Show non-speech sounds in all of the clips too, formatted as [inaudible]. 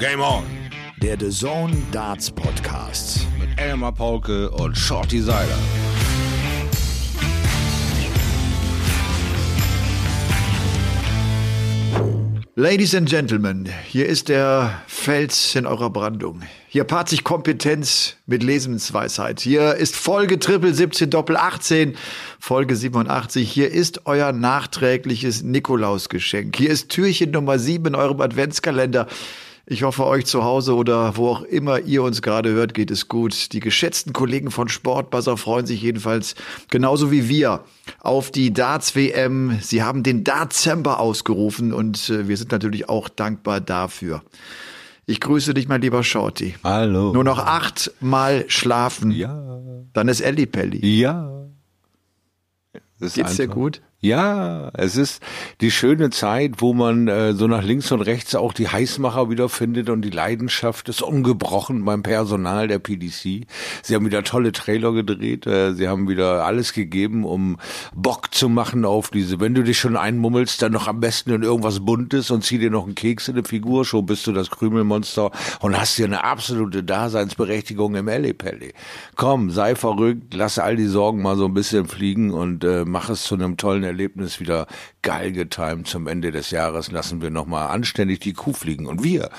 Game on! Der The Zone Darts Podcast. Mit Elmar Paulke und Shorty Seiler. Ladies and Gentlemen, hier ist der Fels in eurer Brandung. Hier paart sich Kompetenz mit Lesensweisheit. Hier ist Folge Triple 17 Doppel 18, Folge 87. Hier ist euer nachträgliches Nikolausgeschenk. Hier ist Türchen Nummer 7 in eurem Adventskalender. Ich hoffe, euch zu Hause oder wo auch immer ihr uns gerade hört, geht es gut. Die geschätzten Kollegen von Sportbuzzer freuen sich jedenfalls genauso wie wir auf die Darts-WM. Sie haben den Dartsember ausgerufen und äh, wir sind natürlich auch dankbar dafür. Ich grüße dich, mein lieber Shorty. Hallo. Nur noch achtmal schlafen. Ja. Dann ist Elli Pelli. Ja. Geht's dir einfach- gut? Ja, es ist die schöne Zeit, wo man äh, so nach links und rechts auch die Heißmacher wiederfindet und die Leidenschaft ist ungebrochen beim Personal der PDC. Sie haben wieder tolle Trailer gedreht, äh, sie haben wieder alles gegeben, um Bock zu machen auf diese, wenn du dich schon einmummelst, dann noch am besten in irgendwas Buntes und zieh dir noch einen Keks in eine Figur, schon bist du das Krümelmonster und hast dir eine absolute Daseinsberechtigung im Ellipelli. Komm, sei verrückt, lass all die Sorgen mal so ein bisschen fliegen und äh, mach es zu einem tollen Erlebnis wieder geil getimt zum Ende des Jahres. Lassen wir nochmal anständig die Kuh fliegen. Und wir,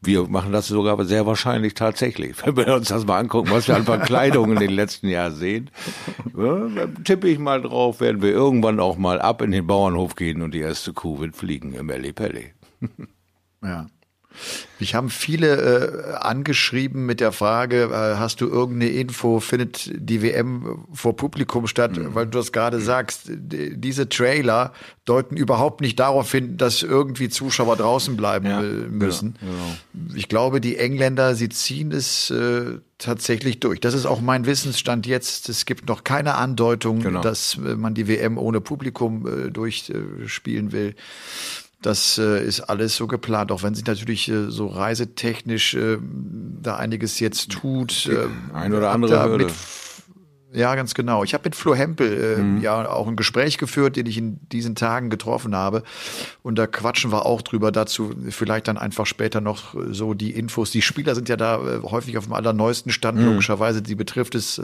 wir machen das sogar sehr wahrscheinlich tatsächlich. Wenn wir uns das mal angucken, was wir an Verkleidung in den letzten Jahren sehen, ja, tippe ich mal drauf, werden wir irgendwann auch mal ab in den Bauernhof gehen und die erste Kuh wird fliegen im Ellipelli. Ja. Mich haben viele äh, angeschrieben mit der Frage, äh, hast du irgendeine Info, findet die WM vor Publikum statt? Mhm. Weil du das gerade sagst, d- diese Trailer deuten überhaupt nicht darauf hin, dass irgendwie Zuschauer draußen bleiben Ja, äh, müssen. Ich glaube, die Engländer, sie ziehen es äh, tatsächlich durch. Das ist auch mein Wissensstand jetzt. Es gibt noch keine Andeutung, Genau. dass äh, man die WM ohne Publikum äh, durchspielen will. Das äh, ist alles so geplant, auch wenn sich natürlich äh, so reisetechnisch äh, da einiges jetzt tut. Äh, ein oder andere Hürde. Ja, ganz genau. Ich habe mit Flo Hempel äh, Mhm. ja auch ein Gespräch geführt, den ich in diesen Tagen getroffen habe. Und da quatschen wir auch drüber dazu. Vielleicht dann einfach später noch so die Infos. Die Spieler sind ja da äh, häufig auf dem allerneuesten Stand, Mhm. logischerweise. Die betrifft es.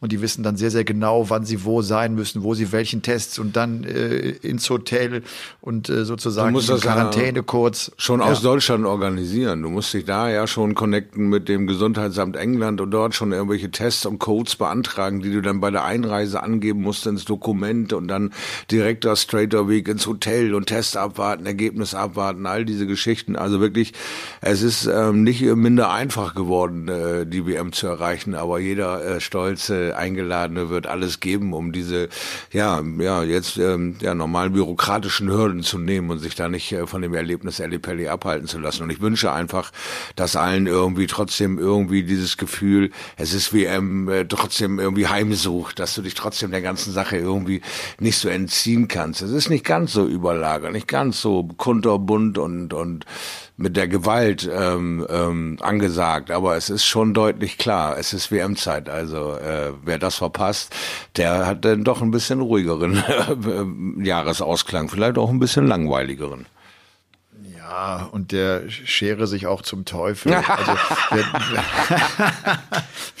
Und die wissen dann sehr, sehr genau, wann sie wo sein müssen, wo sie welchen Tests und dann äh, ins Hotel und äh, sozusagen in das ja Quarantäne kurz. Schon ja. aus Deutschland organisieren. Du musst dich da ja schon connecten mit dem Gesundheitsamt England und dort schon irgendwelche Tests und Codes beantragen, die du dann bei der Einreise angeben musst ins Dokument und dann direkter straighter Weg ins Hotel und Test abwarten, Ergebnis abwarten, all diese Geschichten. Also wirklich, es ist ähm, nicht minder einfach geworden, äh, die WM zu erreichen, aber jeder äh, stolze Eingeladene wird alles geben, um diese, ja, ja, jetzt ähm, ja normalen bürokratischen Hürden zu nehmen und sich da nicht äh, von dem Erlebnis Ellipelli abhalten zu lassen. Und ich wünsche einfach, dass allen irgendwie trotzdem irgendwie dieses Gefühl, es ist WM, äh, trotzdem irgendwie heimsucht, dass du dich trotzdem der ganzen Sache irgendwie nicht so entziehen kannst. Es ist nicht ganz so überlagert, nicht ganz so kunterbunt und und mit der Gewalt ähm, ähm, angesagt, aber es ist schon deutlich klar, es ist WM-Zeit. Also äh, wer das verpasst, der hat dann doch ein bisschen ruhigeren [laughs] äh, Jahresausklang, vielleicht auch ein bisschen langweiligeren. Ja, und der schere sich auch zum Teufel. [laughs] Also, wer,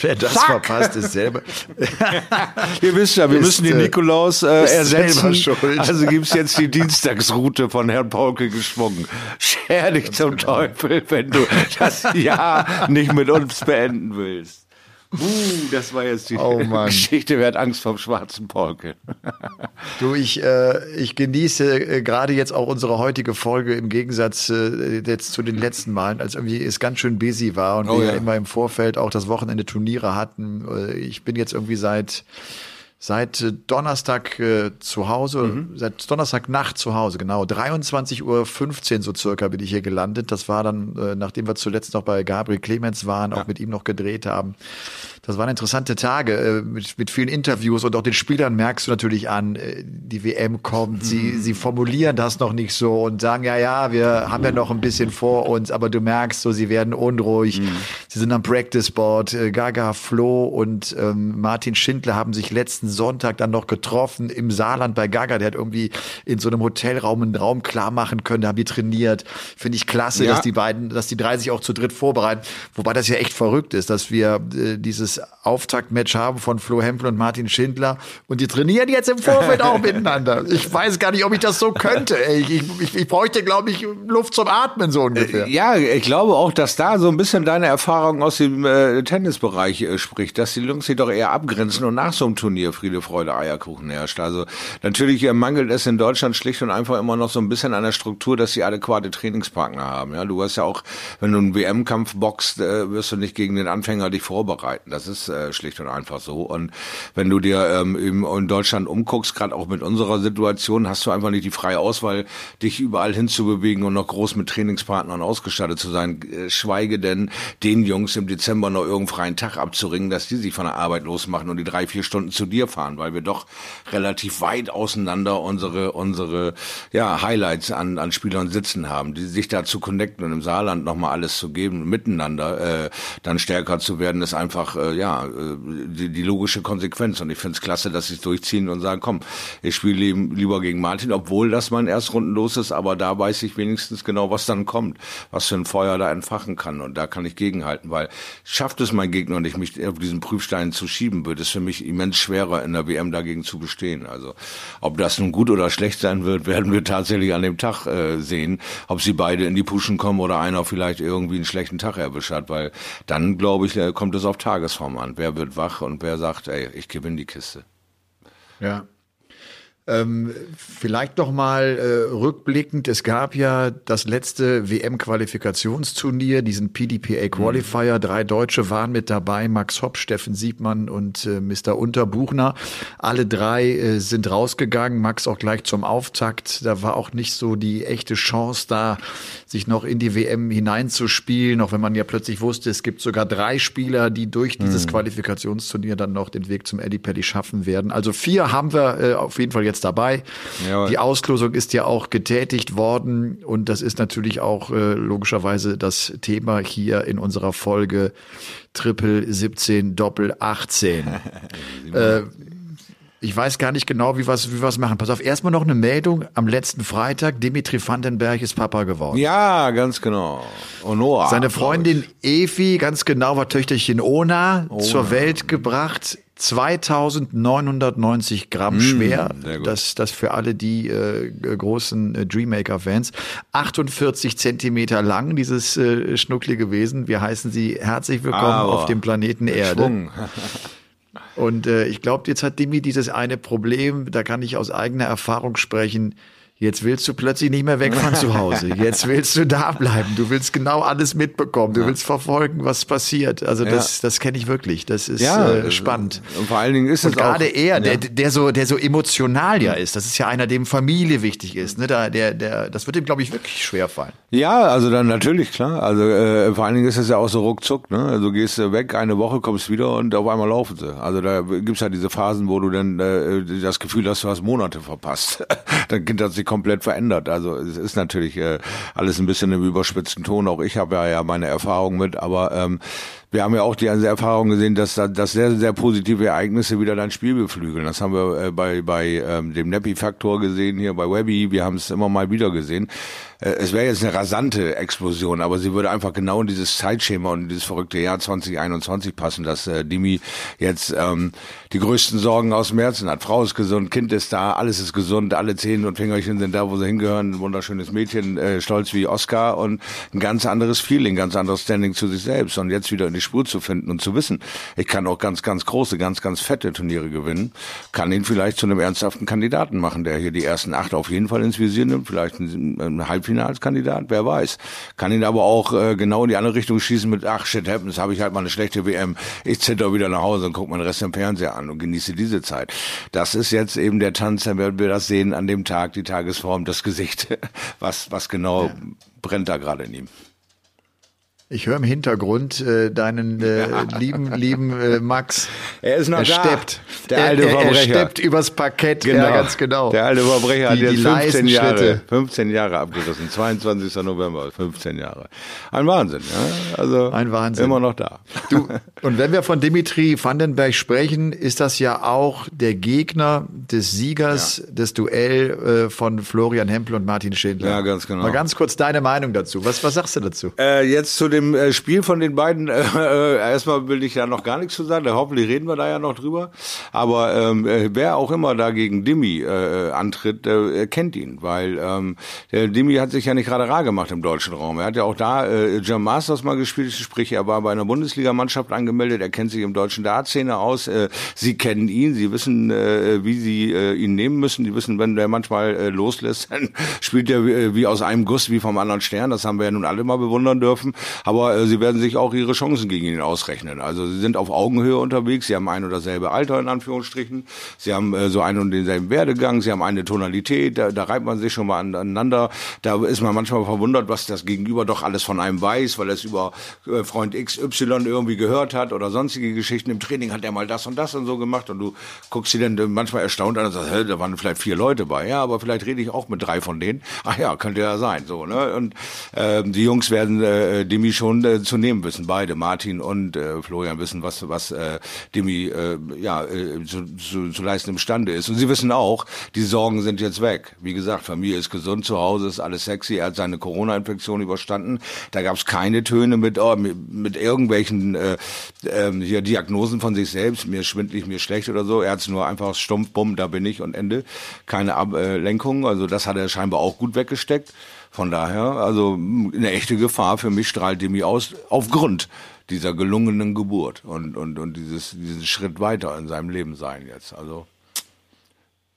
wer das verpasst, ist selber. [laughs] Ihr wisst ja, wir Ist, müssen den äh, Nikolaus äh, ersetzen. Also gibt's jetzt die Dienstagsroute von Herrn Paulke geschwungen. Scher dich zum genau. Teufel, wenn du das Jahr nicht mit uns beenden willst. Uh, das war jetzt die Oh. [laughs] Geschichte, wer hat Angst vom schwarzen Polke? Du, ich, äh, ich genieße äh, gerade jetzt auch unsere heutige Folge im Gegensatz äh, jetzt zu den letzten Malen, als irgendwie es ganz schön busy war und Oh wir ja. ja immer im Vorfeld auch das Wochenende Turniere hatten. Äh, ich bin jetzt irgendwie seit seit äh, Donnerstag äh, zu Hause, Mhm. seit Donnerstagnacht zu Hause, genau. 23.15 Uhr so circa bin ich hier gelandet. Das war dann, äh, nachdem wir zuletzt noch bei Gabriel Clemens waren, auch mit ihm noch gedreht haben. Das waren interessante Tage äh, mit, mit vielen Interviews und auch den Spielern merkst du natürlich an, äh, die WM kommt, sie, mhm. sie formulieren das noch nicht so und sagen, ja, ja, wir haben ja noch ein bisschen vor uns, aber du merkst so, sie werden unruhig, mhm. sie sind am Practice Board, äh, Gaga, Flo und ähm, Martin Schindler haben sich letzten Sonntag dann noch getroffen im Saarland bei Gaga, der hat irgendwie in so einem Hotelraum einen Raum klar machen können, da haben die trainiert, finde ich klasse, ja. dass die beiden, dass die drei sich auch zu dritt vorbereiten, wobei das ja echt verrückt ist, dass wir äh, dieses Auftaktmatch haben von Flo Hempel und Martin Schindler und die trainieren jetzt im Vorfeld auch [laughs] miteinander. Ich weiß gar nicht, ob ich das so könnte. Ich, ich, ich bräuchte, glaube ich, Luft zum Atmen so ungefähr. Äh, ja, ich glaube auch, dass da so ein bisschen deine Erfahrung aus dem äh, Tennisbereich äh, spricht, dass die Jungs sich doch eher abgrenzen und nach so einem Turnier Friede, Freude, Eierkuchen herrscht. Also natürlich äh, mangelt es in Deutschland schlicht und einfach immer noch so ein bisschen an der Struktur, dass sie adäquate Trainingspartner haben. Ja, du hast ja auch, wenn du einen WM-Kampf boxt, äh, wirst du nicht gegen den Anfänger dich vorbereiten. Das ist äh, schlicht und einfach so. Und wenn du dir ähm, in Deutschland umguckst, gerade auch mit unserer Situation, hast du einfach nicht die freie Auswahl, dich überall hinzubewegen und noch groß mit Trainingspartnern ausgestattet zu sein. Äh, schweige denn, den Jungs im Dezember noch irgendeinen freien Tag abzuringen, dass die sich von der Arbeit losmachen und die drei, vier Stunden zu dir fahren, weil wir doch relativ weit auseinander unsere, unsere ja, Highlights an, an Spielern sitzen haben, die sich da zu connecten und im Saarland nochmal alles zu geben, miteinander äh, dann stärker zu werden, ist einfach äh, ja, äh, die, die logische Konsequenz. Und ich finde es klasse, dass sie es durchziehen und sagen, komm, ich spiele lieber gegen Martin, obwohl das mein Erstrunden los ist, aber da weiß ich wenigstens genau, was dann kommt, was für ein Feuer da entfachen kann. Und da kann ich gegenhalten, weil schafft es mein Gegner nicht, mich auf diesen Prüfstein zu schieben, wird es für mich immens schwerer, in der WM dagegen zu bestehen. Also ob das nun gut oder schlecht sein wird, werden wir tatsächlich an dem Tag äh, sehen, ob sie beide in die Puschen kommen oder einer vielleicht irgendwie einen schlechten Tag erwischt hat, weil dann, glaube ich, äh, kommt es auf Tagesform an. Wer wird wach und wer sagt, ey, ich gewinne die Kiste. Ja. Ähm, vielleicht noch mal äh, rückblickend, es gab ja das letzte WM-Qualifikationsturnier, diesen PDPA Qualifier. Mhm. Drei Deutsche waren mit dabei, Max Hopp, Steffen Siebmann und äh, Mr. Unterbuchner. Alle drei äh, sind rausgegangen, Max auch gleich zum Auftakt. Da war auch nicht so die echte Chance da, sich noch in die WM hineinzuspielen, auch wenn man ja plötzlich wusste, es gibt sogar drei Spieler, die durch dieses mhm. Qualifikationsturnier dann noch den Weg zum Eddie Paddy schaffen werden. Also vier haben wir äh, auf jeden Fall jetzt dabei. Ja, die Auslosung ist ja auch getätigt worden und das ist natürlich auch äh, logischerweise das Thema hier in unserer Folge Triple 17 Doppel 18. [laughs] äh, ich weiß gar nicht genau, wie wir es wie wir's machen. Pass auf, erstmal noch eine Meldung. Am letzten Freitag, Dimitri Vandenberg ist Papa geworden. Ja, ganz genau. Honor. Seine Freundin Evi, ganz genau, war Töchterchen Ona, Ona. zur Welt gebracht. 2990 Gramm mm, schwer. Das, das für alle die äh, großen äh, Dreammaker-Fans. 48 Zentimeter lang, dieses äh, Schnuckli gewesen. Wir heißen Sie herzlich willkommen Aber auf dem Planeten Erde. Und äh, ich glaube, jetzt hat Dimi dieses eine Problem, da kann ich aus eigener Erfahrung sprechen. Jetzt willst du plötzlich nicht mehr weg von zu Hause. [laughs] Jetzt willst du da bleiben. Du willst genau alles mitbekommen. Du ja. willst verfolgen, was passiert. Also das, ja. das kenne ich wirklich. Das ist ja, äh, spannend. Und vor allen Dingen ist und es gerade er, der, der so, der so emotional ja ist. Das ist ja einer, dem Familie wichtig ist. Ne? Da, der, der, das wird ihm, glaube ich, wirklich schwer fallen. Ja, also dann natürlich klar. Also äh, vor allen Dingen ist es ja auch so ruckzuck. Ne? Also gehst du weg, eine Woche kommst wieder und auf einmal laufen sie. Also da gibt's ja diese Phasen, wo du dann äh, das Gefühl hast, du hast Monate verpasst. [laughs] dann hat sich komplett verändert. Also es ist natürlich äh, alles ein bisschen im überspitzten Ton. Auch ich habe ja, ja meine Erfahrung mit, aber ähm, wir haben ja auch die Erfahrung gesehen, dass, dass sehr, sehr positive Ereignisse wieder dein Spiel beflügeln. Das haben wir äh, bei, bei ähm, dem Neppi-Faktor gesehen hier, bei Webby. Wir haben es immer mal wieder gesehen. Äh, es wäre jetzt eine rasante Explosion, aber sie würde einfach genau in dieses Zeitschema und in dieses verrückte Jahr 2021 passen, dass äh, Dimi jetzt ähm, die größten Sorgen aus dem Herzen hat. Frau ist gesund, Kind ist da, alles ist gesund, alle Zehen und Fingerchen sind da, wo sie hingehören. Ein wunderschönes Mädchen, äh, stolz wie Oscar und ein ganz anderes Feeling, ganz anderes Standing zu sich selbst. Und jetzt wieder in die Spur zu finden und zu wissen, ich kann auch ganz, ganz große, ganz, ganz fette Turniere gewinnen, kann ihn vielleicht zu einem ernsthaften Kandidaten machen, der hier die ersten acht auf jeden Fall ins Visier nimmt, vielleicht ein, ein Halbfinalskandidat, wer weiß. Kann ihn aber auch äh, genau in die andere Richtung schießen mit, ach shit happens, habe ich halt mal eine schlechte WM, ich zitter wieder nach Hause und gucke meinen Rest im Fernseher an und genieße diese Zeit. Das ist jetzt eben der Tanz, dann werden wir das sehen an dem Tag, die Tagesform, das Gesicht, [laughs] was, was genau ja. brennt da gerade in ihm. Ich höre im Hintergrund äh, deinen äh, ja. [laughs] lieben, lieben äh, Max. Er ist noch er da. Steppt. Der alte er, Verbrecher. Er steppt übers Parkett. Genau. Ja, ganz genau. Der alte Verbrecher die, hat jetzt 15 Jahre, 15 Jahre abgerissen. 22. November, 15 Jahre. Ein Wahnsinn, ja. Also ein Wahnsinn. Immer noch da. Du, [laughs] und wenn wir von Dimitri Vandenberg sprechen, ist das ja auch der Gegner des Siegers ja. des Duell äh, von Florian Hempel und Martin Schindler. Ja, ganz genau. Mal ganz kurz deine Meinung dazu. Was, was sagst du dazu? Äh, jetzt zu dem äh, Spiel von den beiden, äh, äh, erstmal will ich ja noch gar nichts zu sagen, hoffentlich reden wir da ja noch drüber. Aber ähm, äh, wer auch immer da gegen Dimi äh, antritt, äh, kennt ihn, weil ähm, der Dimi hat sich ja nicht gerade rar gemacht im deutschen Raum. Er hat ja auch da äh, Jam Masters mal gespielt, sprich er war bei einer Bundesligamannschaft angemeldet, er kennt sich im deutschen Dartszene aus, äh, sie kennen ihn, sie wissen, äh, wie sie äh, ihn nehmen müssen, die wissen, wenn der manchmal äh, loslässt, [laughs] dann spielt er wie, wie aus einem Guss, wie vom anderen Stern, das haben wir ja nun alle mal bewundern dürfen, aber äh, sie werden sich auch ihre Chancen gegen ihn ausrechnen. Also sie sind auf Augenhöhe unterwegs, sie haben ein oder dasselbe Alter in Anführungsstrichen, sie haben äh, so einen und denselben Werdegang, sie haben eine Tonalität, da, da reibt man sich schon mal aneinander. Da ist man manchmal verwundert, was das Gegenüber doch alles von einem weiß, weil es über äh, Freund XY irgendwie gehört hat oder sonstige Geschichten. Im Training hat er mal das und das und so gemacht und du guckst sie dann manchmal erstaunt an und sagst, hä, da waren vielleicht vier Leute bei. Ja, aber vielleicht rede ich auch mit drei von denen. Ach ja, könnte ja sein. So, ne? Und äh, die Jungs werden äh, Demi schon äh, zu nehmen wissen. Beide, Martin und äh, Florian, wissen, was, was äh, Demi äh, ja, äh, zu, zu, zu leisten imstande ist. Und sie wissen auch, die Sorgen sind jetzt weg. Wie gesagt, Familie ist gesund, zu Hause ist alles sexy. Er hat seine Corona-Infektion überstanden. Da gab es keine Töne mit, oh, mit, irgendwelchen äh, äh, hier Diagnosen von sich selbst. Mir schwindlig, mir schlecht oder so. Er hat es nur einfach stumpf, bumm, da bin ich und Ende. Keine Ablenkung. Also das hat er scheinbar auch gut weggesteckt. Von daher, also eine echte Gefahr für mich strahlt Demi aus, aufgrund dieser gelungenen Geburt und, und, und dieses, diesen Schritt weiter in seinem Leben sein jetzt. Also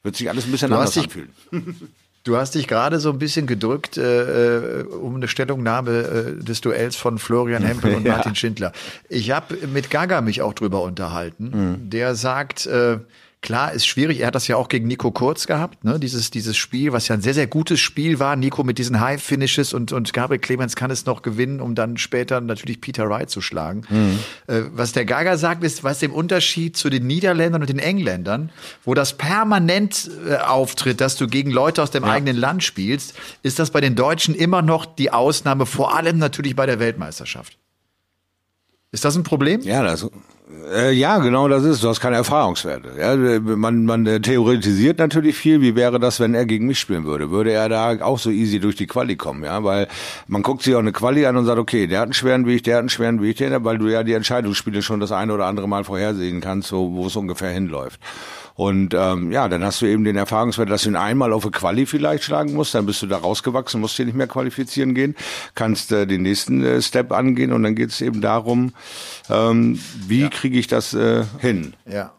wird sich alles ein bisschen du anders dich, anfühlen. [laughs] Du hast dich gerade so ein bisschen gedrückt äh, äh um eine Stellungnahme äh, des Duells von Florian Hempel und [laughs] Martin Schindler. Ich habe mit Gaga mich auch drüber unterhalten. Mhm. Der sagt, äh, Klar, ist schwierig. Er hat das ja auch gegen Nico Kurz gehabt, ne? Dieses, dieses Spiel, was ja ein sehr, sehr gutes Spiel war. Nico mit diesen High-Finishes und, und Gabriel Clemens kann es noch gewinnen, um dann später natürlich Peter Wright zu schlagen. Mhm. Äh, was der Gaga sagt, ist, was im Unterschied zu den Niederländern und den Engländern, wo das permanent äh, auftritt, dass du gegen Leute aus dem ja. eigenen Land spielst, ist das bei den Deutschen immer noch die Ausnahme, vor allem natürlich bei der Weltmeisterschaft. Ist das ein Problem? Ja, das äh, ja, genau das ist. Du hast keine Erfahrungswerte. Ja, man, man äh, theoretisiert natürlich viel. Wie wäre das, wenn er gegen mich spielen würde? Würde er da auch so easy durch die Quali kommen? Ja, weil man guckt sich auch eine Quali an und sagt, okay, der hat einen schweren Weg, der hat einen schweren Weg, weil du ja die Entscheidungsspiele schon das eine oder andere Mal vorhersehen kannst, so, wo es ungefähr hinläuft. Und ähm, ja, dann hast du eben den Erfahrungswert, dass du ihn einmal auf eine Quali vielleicht schlagen musst, dann bist du da rausgewachsen, musst dir nicht mehr qualifizieren gehen, kannst äh, den nächsten äh, Step angehen und dann geht es eben darum, ähm, wie ja. kriege ich das äh, hin? Ja.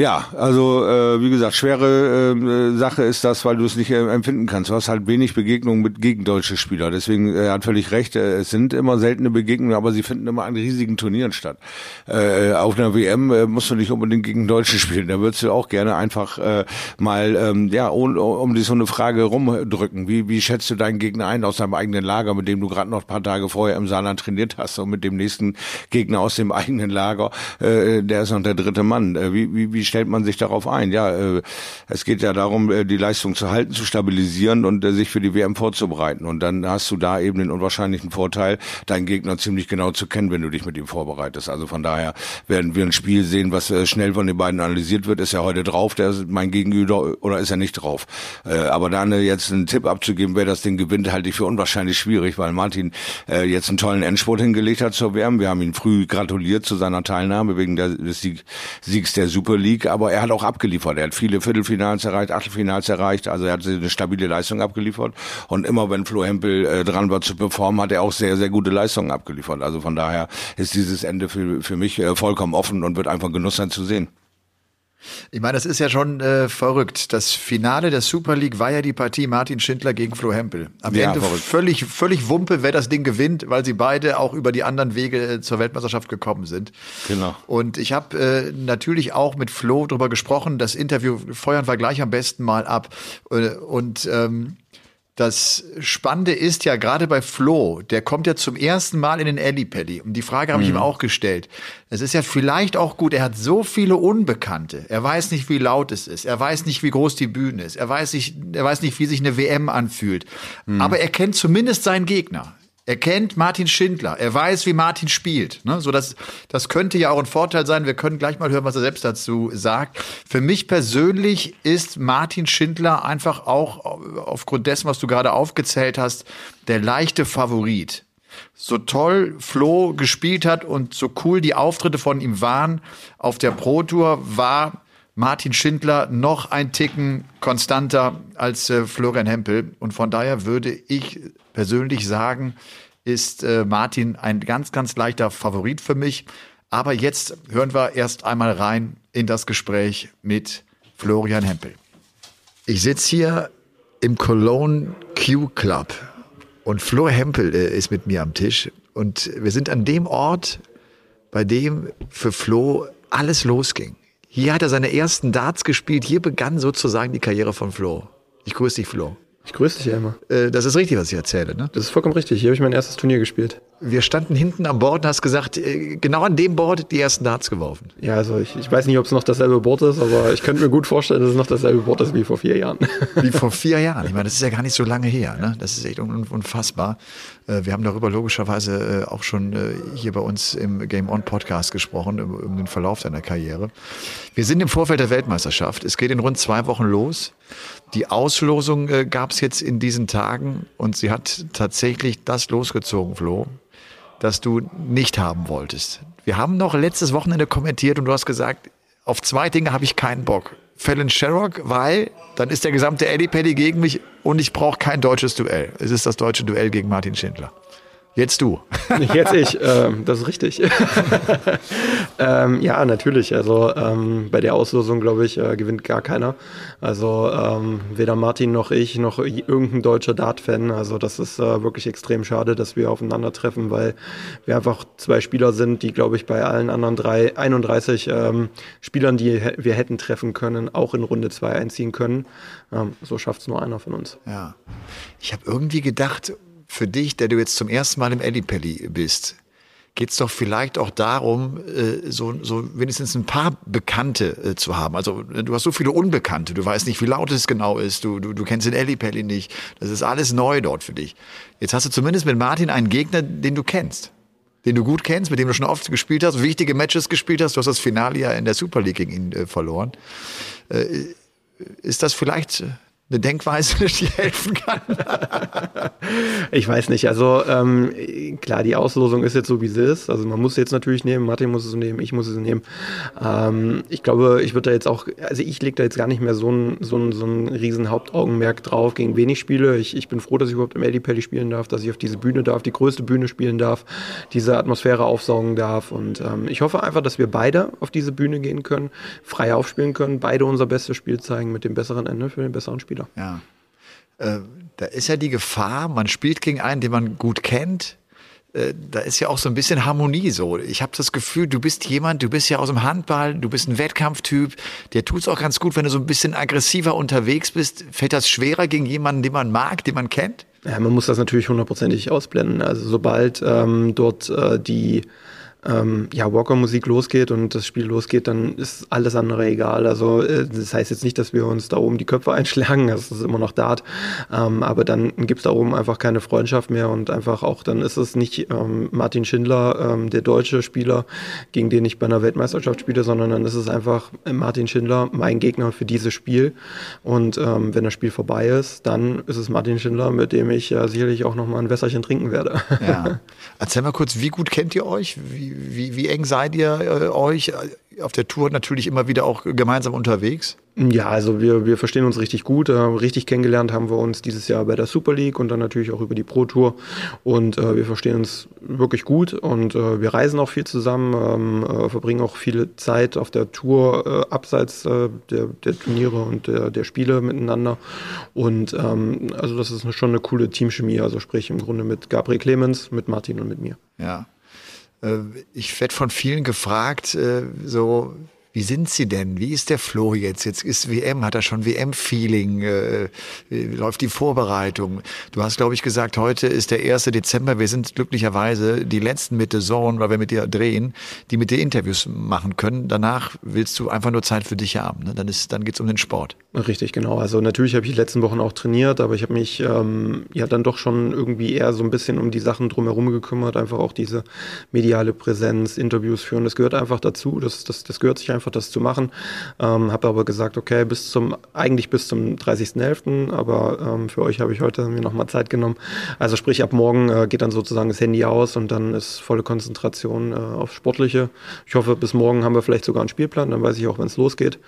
Ja, also äh, wie gesagt, schwere äh, Sache ist das, weil du es nicht äh, empfinden kannst. Du hast halt wenig Begegnungen mit gegen deutsche Spieler. Deswegen äh, er hat völlig recht. Äh, es sind immer seltene Begegnungen, aber sie finden immer an riesigen Turnieren statt. Äh, auf einer WM äh, musst du nicht unbedingt gegen Deutsche spielen. Da würdest du auch gerne einfach äh, mal ähm, ja um, um die so eine Frage rumdrücken. Wie wie schätzt du deinen Gegner ein aus deinem eigenen Lager, mit dem du gerade noch ein paar Tage vorher im Saarland trainiert hast und mit dem nächsten Gegner aus dem eigenen Lager, äh, der ist noch der dritte Mann. Äh, wie wie wie stellt man sich darauf ein? Ja, äh, es geht ja darum, äh, die Leistung zu halten, zu stabilisieren und äh, sich für die WM vorzubereiten. Und dann hast du da eben den unwahrscheinlichen Vorteil, deinen Gegner ziemlich genau zu kennen, wenn du dich mit ihm vorbereitest. Also von daher werden wir ein Spiel sehen, was äh, schnell von den beiden analysiert wird. Ist er heute drauf, der ist mein Gegenüber oder ist er nicht drauf? Äh, aber dann äh, jetzt einen Tipp abzugeben, wer das Ding gewinnt, halte ich für unwahrscheinlich schwierig, weil Martin äh, jetzt einen tollen Endspurt hingelegt hat zur WM. Wir haben ihn früh gratuliert zu seiner Teilnahme wegen des Sieg, Siegs der Super League League, aber er hat auch abgeliefert. Er hat viele Viertelfinals erreicht, Achtelfinals erreicht, also er hat eine stabile Leistung abgeliefert. Und immer wenn Flo Hempel äh, dran war zu performen, hat er auch sehr, sehr gute Leistungen abgeliefert. Also von daher ist dieses Ende für, für mich äh, vollkommen offen und wird einfach Genuss sein zu sehen. Ich meine, das ist ja schon äh, verrückt. Das Finale der Super League war ja die Partie Martin Schindler gegen Flo Hempel. Am ja, Ende verrückt. völlig, völlig Wumpe, wer das Ding gewinnt, weil sie beide auch über die anderen Wege äh, zur Weltmeisterschaft gekommen sind. Genau. Und ich habe äh, natürlich auch mit Flo darüber gesprochen. Das Interview feuern wir gleich am besten mal ab. Äh, und ähm, Das Spannende ist ja gerade bei Flo, der kommt ja zum ersten Mal in den Ellipelli. Und die Frage habe ich ihm Mhm. auch gestellt. Es ist ja vielleicht auch gut, er hat so viele Unbekannte. Er weiß nicht, wie laut es ist. Er weiß nicht, wie groß die Bühne ist. Er weiß nicht, er weiß nicht, wie sich eine WM anfühlt. Mhm. Aber er kennt zumindest seinen Gegner. Er kennt Martin Schindler. Er weiß, wie Martin spielt. Ne? So das, das könnte ja auch ein Vorteil sein. Wir können gleich mal hören, was er selbst dazu sagt. Für mich persönlich ist Martin Schindler einfach auch aufgrund dessen, was du gerade aufgezählt hast, der leichte Favorit. So toll Flo gespielt hat und so cool die Auftritte von ihm waren auf der Pro Tour, war Martin Schindler noch ein Ticken konstanter als äh, Florian Hempel. Und von daher würde ich persönlich sagen, ist äh, Martin ein ganz, ganz leichter Favorit für mich. Aber jetzt hören wir erst einmal rein in das Gespräch mit Florian Hempel. Ich sitze hier im Cologne Q Club und Flo Hempel äh, ist mit mir am Tisch. Und wir sind an dem Ort, bei dem für Flo alles losging. Hier hat er seine ersten Darts gespielt. Hier begann sozusagen die Karriere von Flo. Ich grüße dich, Flo. Ich grüße dich ja immer. Äh, das ist richtig, was ich erzähle, ne? Das ist vollkommen richtig. Hier habe ich mein erstes Turnier gespielt. Wir standen hinten am Board und hast gesagt, äh, genau an dem Board die ersten Darts geworfen. Ja, also ich, ich weiß nicht, ob es noch dasselbe Board ist, aber ich könnte mir gut vorstellen, dass es noch dasselbe Board ist wie vor vier Jahren. Wie vor vier [laughs] Jahren. Ich meine, das ist ja gar nicht so lange her. Ne? Das ist echt un unfassbar. Äh, wir haben darüber logischerweise äh, auch schon hier bei uns im Game On Podcast gesprochen, um, den Verlauf deiner Karriere. Wir sind im Vorfeld der Weltmeisterschaft. Es geht in rund zwei Wochen los. Die Auslosung gab es jetzt in diesen Tagen und sie hat tatsächlich das losgezogen, Flo, das du nicht haben wolltest. Wir haben noch letztes Wochenende kommentiert und du hast gesagt, auf zwei Dinge habe ich keinen Bock. Fallon Sherrock, weil dann ist der gesamte Eddie Paddy gegen mich und ich brauche kein deutsches Duell. Es ist das deutsche Duell gegen Martin Schindler. Jetzt du. [laughs] Jetzt ich, ähm, das ist richtig. [laughs] ähm, ja, natürlich. Also ähm, bei der Auslosung, glaube ich, äh, gewinnt gar keiner. Also ähm, weder Martin noch ich noch irgendein deutscher Dart-Fan. Also das ist äh, wirklich extrem schade, dass wir aufeinandertreffen, weil wir einfach zwei Spieler sind, die, glaube ich, bei allen anderen drei, 31 ähm, Spielern, die wir hätten treffen können, auch in Runde zwei einziehen können. Ähm, so schafft es nur einer von uns. Ja. Ich habe irgendwie gedacht, für dich, der du jetzt zum ersten Mal im Ellipelli bist, geht es doch vielleicht auch darum, äh, so, so wenigstens ein paar Bekannte äh, zu haben. Also du hast so viele Unbekannte, du weißt nicht, wie laut es genau ist, du, du, du kennst den Ellipelli nicht. Das ist alles neu dort für dich. Jetzt hast du zumindest mit Martin einen Gegner, den du kennst. Den du gut kennst, mit dem du schon oft gespielt hast, wichtige Matches gespielt hast. Du hast das Finale ja in der Super League gegen ihn äh, verloren. Äh, ist das vielleicht eine Denkweise, [laughs] die helfen kann? [laughs] Ich weiß nicht. Also ähm, klar, die Auslosung ist jetzt so, wie sie ist. Also man muss jetzt natürlich nehmen, Martin muss es nehmen, ich muss es nehmen. Ähm, ich glaube, ich würde da jetzt auch, also ich lege da jetzt gar nicht mehr so ein, so ein, so ein riesen Hauptaugenmerk drauf, gegen wen ich spiele. Ich, ich bin froh, dass ich überhaupt im Ellipelli spielen darf, dass ich auf diese Bühne darf, die größte Bühne spielen darf, diese Atmosphäre aufsaugen darf. Und ähm, ich hoffe einfach, dass wir beide auf diese Bühne gehen können, frei aufspielen können, beide unser bestes Spiel zeigen mit dem besseren Ende für den besseren Spieler. Ja. Äh, da ist ja die Gefahr, man spielt gegen einen, den man gut kennt. Äh, da ist ja auch so ein bisschen Harmonie so. Ich habe das Gefühl, du bist jemand, du bist ja aus dem Handball, du bist ein Wettkampftyp. Der tut es auch ganz gut, wenn du so ein bisschen aggressiver unterwegs bist. Fällt das schwerer gegen jemanden, den man mag, den man kennt? Ja, man muss das natürlich hundertprozentig ausblenden. Also sobald ähm, dort äh, die ähm, ja, Walker-Musik losgeht und das Spiel losgeht, dann ist alles andere egal. Also äh, das heißt jetzt nicht, dass wir uns da oben die Köpfe [laughs] einschlagen, das ist immer noch Dart, ähm, aber dann gibt's da oben einfach keine Freundschaft mehr und einfach auch, dann ist es nicht ähm, Martin Schindler, ähm, der deutsche Spieler, gegen den ich bei einer Weltmeisterschaft spiele, sondern dann ist es einfach Martin Schindler, mein Gegner für dieses Spiel und ähm, wenn das Spiel vorbei ist, dann ist es Martin Schindler, mit dem ich äh, sicherlich auch nochmal ein Wässerchen trinken werde. Ja. Erzähl mal kurz, wie gut kennt ihr euch? Wie, wie, wie eng seid ihr äh, euch? Auf der Tour natürlich immer wieder auch gemeinsam unterwegs? Ja, also wir, wir verstehen uns richtig gut. Äh, richtig kennengelernt haben wir uns dieses Jahr bei der Super League und dann natürlich auch über die Pro Tour. Und äh, wir verstehen uns wirklich gut und äh, wir reisen auch viel zusammen, ähm, äh, verbringen auch viele Zeit auf der Tour äh, abseits äh, der, der Turniere und der, der Spiele miteinander. Und ähm, also das ist schon eine coole Teamchemie, also sprich im Grunde mit Gabriel Clemens, mit Martin und mit mir. Ja. Äh, ich werde von vielen gefragt, äh, so Wie sind Sie denn? Wie ist der Flo jetzt? Jetzt ist WM, hat er schon WM-Feeling? Äh, läuft die Vorbereitung? Du hast, glaube ich, gesagt, heute ist der 1. Dezember. Wir sind glücklicherweise die letzten mit The Zone, weil wir mit dir drehen, die mit dir Interviews machen können. Danach willst du einfach nur Zeit für dich haben. Ne? Dann, dann geht's um den Sport. Richtig, genau. Also natürlich habe ich die letzten Wochen auch trainiert, aber ich habe mich ähm, ja dann doch schon irgendwie eher so ein bisschen um die Sachen drumherum gekümmert. Einfach auch diese mediale Präsenz, Interviews führen. Das gehört einfach dazu. Das, das, das gehört sich einfach einfach das zu machen. Ähm, habe aber gesagt, okay, bis zum, eigentlich bis zum 30.11., aber ähm, für euch habe ich heute mir nochmal Zeit genommen. Also sprich, ab morgen äh, geht dann sozusagen das Handy aus und dann ist volle Konzentration äh, auf Sportliche. Ich hoffe, bis morgen haben wir vielleicht sogar einen Spielplan, dann weiß ich auch, wenn es losgeht.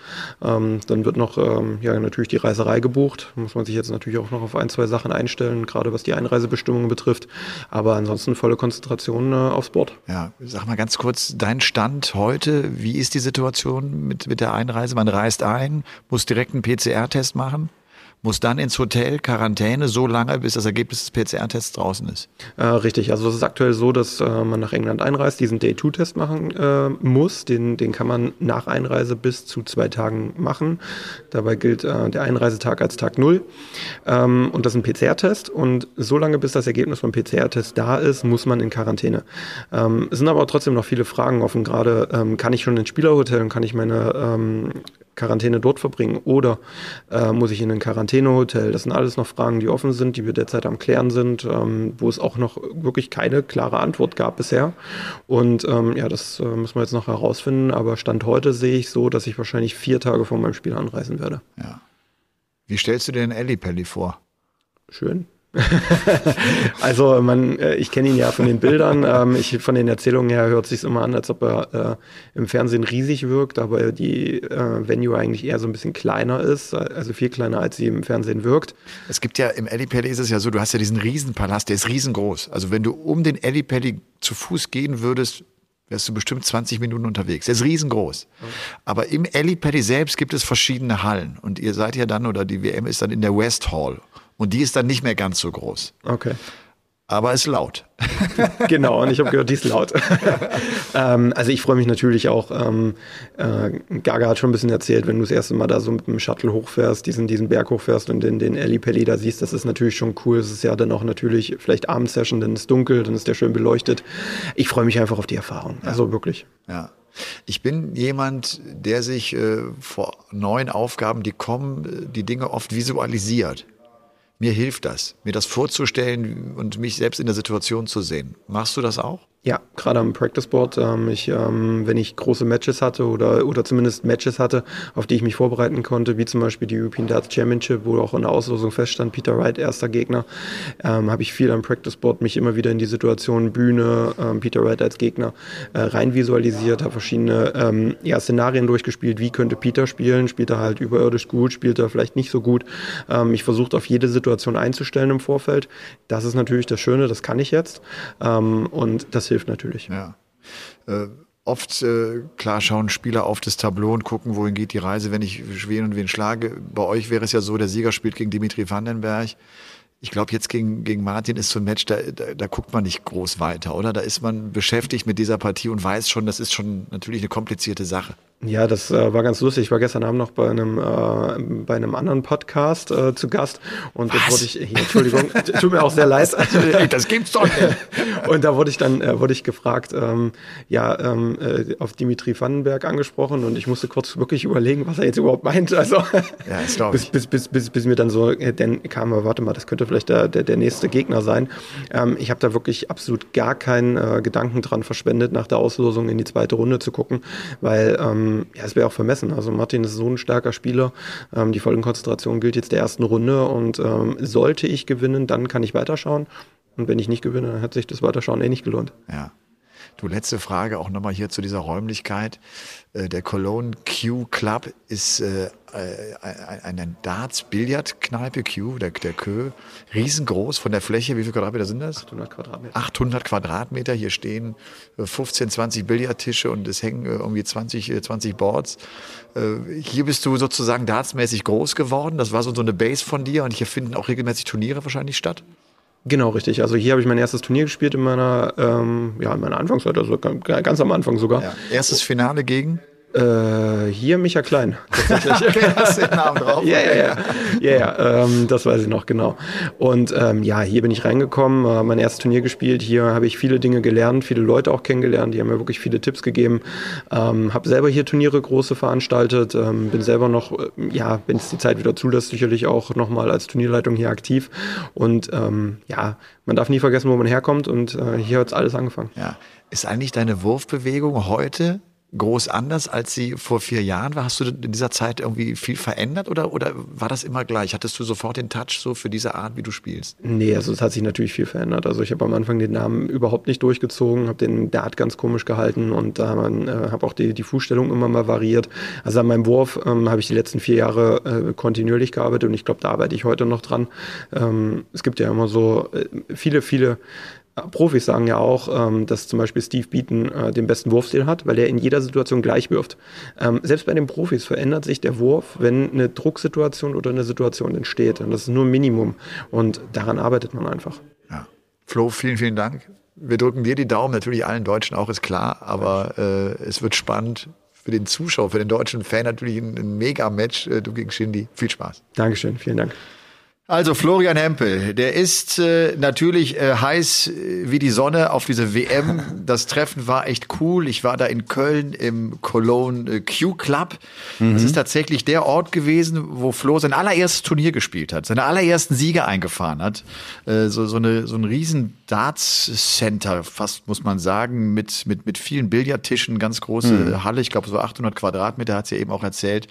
Ähm, dann wird noch ähm, ja natürlich die Reiserei gebucht. Muss man sich jetzt natürlich auch noch auf ein, zwei Sachen einstellen, gerade was die Einreisebestimmungen betrifft. Aber ansonsten volle Konzentration äh, aufs Board. Ja, sag mal ganz kurz, dein Stand heute, wie ist die Situation? Situation mit, mit der Einreise. Man reist ein, muss direkt einen PCR-Test machen muss dann ins Hotel Quarantäne so lange, bis das Ergebnis des PCR-Tests draußen ist. Äh, richtig, also es ist aktuell so, dass äh, man nach England einreist, diesen Day-2-Test machen äh, muss. Den, den kann man nach Einreise bis zu zwei Tagen machen. Dabei gilt äh, der Einreisetag als Tag Null. Ähm, und das ist ein PCR-Test. Und so lange, bis das Ergebnis vom PCR-Test da ist, muss man in Quarantäne. Ähm, es sind aber trotzdem noch viele Fragen offen. Gerade ähm, kann ich schon ins Spielerhotel und kann ich meine ähm, Quarantäne dort verbringen oder äh, muss ich in ein Quarantänehotel? Das sind alles noch Fragen, die offen sind, die wir derzeit am Klären sind, ähm, wo es auch noch wirklich keine klare Antwort gab bisher. Und ähm, ja, das äh, müssen wir jetzt noch herausfinden. Aber Stand heute sehe ich so, dass ich wahrscheinlich vier Tage vor meinem Spiel anreisen werde. Ja. Wie stellst du dir den Ellipelli vor? Schön. [laughs] also man, äh, ich kenne ihn ja von den Bildern. [laughs] Ähm, ich, von den Erzählungen her hört sich immer an, als ob er äh, im Fernsehen riesig wirkt, aber die äh, Venue eigentlich eher so ein bisschen kleiner ist, also viel kleiner, als sie im Fernsehen wirkt. Es gibt ja im Ellipelli ist es ja so, du hast ja diesen Riesenpalast, der ist riesengroß. Also wenn du um den Ellipelli zu Fuß gehen würdest, wärst du bestimmt 20 Minuten unterwegs. Der ist riesengroß. Mhm. Aber im Ellipelli selbst gibt es verschiedene Hallen. Und ihr seid ja dann, oder die WM ist dann in der West Hall. Und die ist dann nicht mehr ganz so groß. Okay. Aber ist laut. [laughs] genau, und ich habe gehört, die ist laut. [laughs] ähm, also ich freue mich natürlich auch. Ähm, äh, Gaga hat schon ein bisschen erzählt, wenn du das erste Mal da so mit dem Shuttle hochfährst, diesen, diesen Berg hochfährst und den, den Ellie Pelli da siehst, das ist natürlich schon cool. Es ist ja dann auch natürlich vielleicht Abendsession, dann ist dunkel, dann ist der schön beleuchtet. Ich freue mich einfach auf die Erfahrung. Ja. Also wirklich. Ja. Ich bin jemand, der sich äh, vor neuen Aufgaben, die kommen, äh, die Dinge oft visualisiert. Mir hilft das, mir das vorzustellen und mich selbst in der Situation zu sehen. Machst du das auch? Ja, gerade am Practice Board. Ähm, ich, ähm, wenn ich große Matches hatte oder, oder zumindest Matches hatte, auf die ich mich vorbereiten konnte, wie zum Beispiel die European Darts Championship, wo auch in der Auslosung feststand, Peter Wright, erster Gegner, ähm, habe ich viel am Practice Board mich immer wieder in die Situation Bühne, ähm, Peter Wright als Gegner äh, rein visualisiert, habe verschiedene ähm, ja, Szenarien durchgespielt. Wie könnte Peter spielen? Spielt er halt überirdisch gut? Spielt er vielleicht nicht so gut? Ähm, ich versuche auf jede Situation einzustellen im Vorfeld. Das ist natürlich das Schöne, das kann ich jetzt. Ähm, und das hilft natürlich. Ja. Äh, oft, äh, klar, schauen Spieler auf das Tableau und gucken, wohin geht die Reise, wenn ich wen und wen schlage. Bei euch wäre es ja so, der Sieger spielt gegen Dimitri Vandenberg. Ich glaube, jetzt gegen, gegen Martin ist so ein Match, da, da, da guckt man nicht groß weiter, oder? Da ist man beschäftigt mit dieser Partie und weiß schon, das ist schon natürlich eine komplizierte Sache. Ja, das äh, war ganz lustig. Ich war gestern Abend noch bei einem, äh, bei einem anderen Podcast äh, zu Gast und dort wurde ich, hier, Entschuldigung, [laughs] tut mir auch sehr leid. das gibt's doch nicht. [laughs] und da wurde ich dann, äh, wurde ich gefragt, ähm, ja, ähm, äh, auf Dimitri Vandenberg angesprochen und ich musste kurz wirklich überlegen, was er jetzt überhaupt meint. Also, [laughs] ja, ist bis, bis, bis, bis, bis mir dann so, äh, denn kam, warte mal, das könnte vielleicht der, der, der nächste Gegner sein. Ähm, ich habe da wirklich absolut gar keinen äh, Gedanken dran verschwendet, nach der Auslosung in die zweite Runde zu gucken, weil, ähm, ähm, ja, es wäre auch vermessen. Also Martin ist so ein starker Spieler. Ähm, die Folgenkonzentration gilt jetzt der ersten Runde und ähm, sollte ich gewinnen, dann kann ich weiterschauen. Und wenn ich nicht gewinne, dann hat sich das Weiterschauen eh nicht gelohnt. Ja. Du, letzte Frage auch nochmal hier zu dieser Räumlichkeit. Äh, der Cologne Q Club ist äh, eine Darts-Billardkneipe, Q, der, der Kö, riesengroß von der Fläche. Wie viele Quadratmeter sind das? 800 Quadratmeter. 800 Quadratmeter. Hier stehen 15, 20 Billardtische und es hängen irgendwie 20, 20 Boards. Hier bist du sozusagen dartsmäßig groß geworden. Das war so eine Base von dir und hier finden auch regelmäßig Turniere wahrscheinlich statt. Genau, richtig. Also hier habe ich mein erstes Turnier gespielt in meiner, ähm, ja, in meiner Anfangszeit, also ganz am Anfang sogar. Ja. Erstes Finale gegen? Äh, hier Micha Klein, tatsächlich. [laughs] okay, hast den Namen drauf? Ja, ja, ja. Ja, ja ähm, das weiß ich noch genau. Und ähm, ja, hier bin ich reingekommen, äh, mein erstes Turnier gespielt. Hier habe ich viele Dinge gelernt, viele Leute auch kennengelernt. Die haben mir wirklich viele Tipps gegeben. Ähm, habe selber hier Turniere große veranstaltet. Ähm, bin selber noch, äh, ja, wenn es die Zeit wieder zulässt, sicherlich auch nochmal als Turnierleitung hier aktiv. Und ähm, ja, man darf nie vergessen, wo man herkommt. Und äh, hier hat es alles angefangen. Ja. Ist eigentlich deine Wurfbewegung heute groß anders, als sie vor vier Jahren war? Hast du in dieser Zeit irgendwie viel verändert oder, oder war das immer gleich? Hattest du sofort den Touch so für diese Art, wie du spielst? Nee, also es hat sich natürlich viel verändert. Also ich habe am Anfang den Namen überhaupt nicht durchgezogen, habe den Dart ganz komisch gehalten und äh, habe auch die, die Fußstellung immer mal variiert. Also an meinem Wurf ähm, habe ich die letzten vier Jahre äh, kontinuierlich gearbeitet und ich glaube, da arbeite ich heute noch dran. Ähm, es gibt ja immer so äh, viele, viele Profis sagen ja auch, ähm, dass zum Beispiel Steve Beaton äh, den besten Wurfstil hat, weil er in jeder Situation gleich wirft. Ähm, selbst bei den Profis verändert sich der Wurf, wenn eine Drucksituation oder eine Situation entsteht. Und das ist nur ein Minimum. Und daran arbeitet man einfach. Ja. Flo, vielen, vielen Dank. Wir drücken dir die Daumen, natürlich allen Deutschen auch, ist klar. Aber äh, es wird spannend für den Zuschauer, für den deutschen Fan natürlich ein, ein Mega-Match. Äh, du gegen Shindy. Viel Spaß. Dankeschön, vielen Dank. Also Florian Hempel, der ist äh, natürlich äh, heiß äh, wie die Sonne auf diese WM. [laughs] Das Treffen war echt cool. Ich war da in Köln im Cologne äh, Q Club. Mhm. Das ist tatsächlich der Ort gewesen, wo Flo sein allererstes Turnier gespielt hat, seine allerersten Siege eingefahren hat. Äh, so, so, eine, so ein riesen Darts-Center, fast muss man sagen, mit, mit, mit vielen Billardtischen, ganz große mhm. Halle. Ich glaube so 800 Quadratmeter, hat sie eben auch erzählt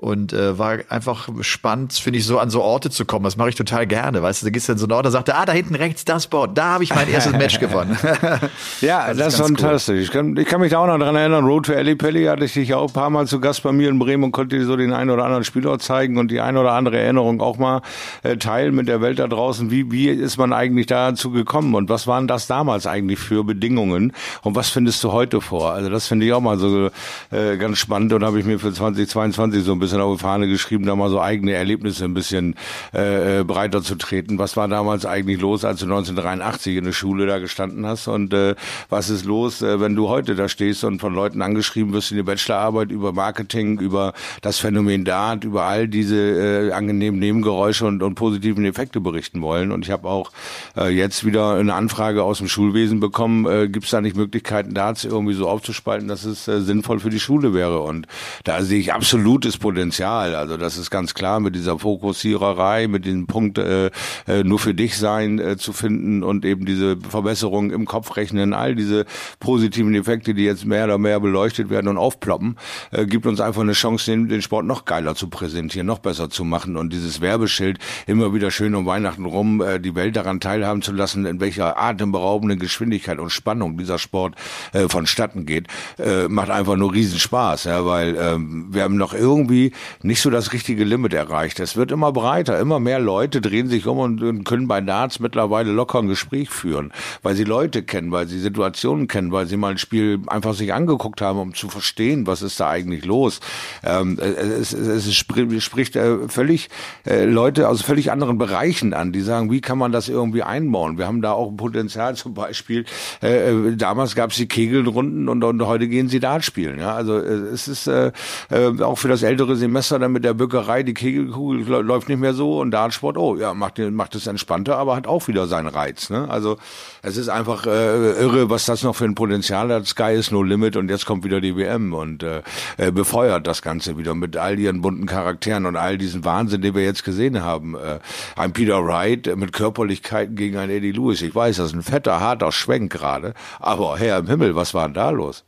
und äh, war einfach spannend, finde ich, so an so Orte zu kommen. Das mache ich total gerne. Weißt du, da gehst du in so einen Ort und sagst, ah, da hinten rechts das Board, da habe ich mein erstes Match [laughs] gewonnen. [laughs] ja, das, das ist fantastisch. Cool. Ich, kann, ich kann mich da auch noch dran erinnern, Road to Pelli hatte ich dich auch ein paar Mal zu Gast bei mir in Bremen und konnte dir so den einen oder anderen Spielort zeigen und die eine oder andere Erinnerung auch mal äh, teilen mit der Welt da draußen. Wie, wie ist man eigentlich dazu gekommen und was waren das damals eigentlich für Bedingungen und was findest du heute vor? Also das finde ich auch mal so äh, ganz spannend und habe ich mir für 2022 so ein bisschen bisschen auf die Fahne geschrieben, da mal so eigene Erlebnisse ein bisschen äh, äh, breiter zu treten. Was war damals eigentlich los, als du 1983 in der Schule da gestanden hast? Und äh, was ist los, äh, wenn du heute da stehst und von Leuten angeschrieben wirst in die Bachelorarbeit über Marketing, über das Phänomen Dart, über all diese äh, angenehmen Nebengeräusche und, und positiven Effekte berichten wollen. Und ich habe auch äh, jetzt wieder eine Anfrage aus dem Schulwesen bekommen, äh, gibt es da nicht Möglichkeiten, Darts irgendwie so aufzuspalten, dass es äh, sinnvoll für die Schule wäre. Und da sehe ich absolutes Potenzial Potenzial. Also das ist ganz klar mit dieser Fokussiererei, mit diesem Punkt äh, äh, nur für dich sein äh, zu finden und eben diese Verbesserung im Kopf rechnen, all diese positiven Effekte, die jetzt mehr oder mehr beleuchtet werden und aufploppen, äh, gibt uns einfach eine Chance, den, den Sport noch geiler zu präsentieren, noch besser zu machen und dieses Werbeschild immer wieder schön um Weihnachten rum, äh, die Welt daran teilhaben zu lassen, in welcher atemberaubenden Geschwindigkeit und Spannung dieser Sport äh, vonstatten geht, äh, macht einfach nur Riesenspaß, ja, weil ähm, wir haben noch irgendwie nicht so das richtige Limit erreicht. Es wird immer breiter, immer mehr Leute drehen sich um und, können bei Darts mittlerweile locker ein Gespräch führen, weil sie Leute kennen, weil sie Situationen kennen, weil sie mal ein Spiel einfach sich angeguckt haben, um zu verstehen, was ist da eigentlich los. Ähm, es, es, es spricht äh, völlig äh, Leute aus völlig anderen Bereichen an, die sagen, wie kann man das irgendwie einbauen? Wir haben da auch ein Potenzial zum Beispiel. Äh, äh damals gab es die Kegelrunden und, und heute gehen sie Dart spielen. Ja? Also äh, es ist äh, äh, auch für das ältere Semester dann mit der Bückerei, die Kegelkugel läuft nicht mehr so und Dartsport, oh ja, macht, macht es entspannter, aber hat auch wieder seinen Reiz. Ne? Also es ist einfach äh, irre, was das noch für ein Potenzial hat. Sky ist no limit und jetzt kommt wieder die WM und äh, äh, befeuert das Ganze wieder mit all ihren bunten Charakteren und all diesen Wahnsinn, den wir jetzt gesehen haben. Äh, ein Peter Wright mit Körperlichkeiten gegen einen Eddie Lewis. Ich weiß, das ist ein fetter, harter Schwenk gerade, aber Herr im Himmel, was war denn da los?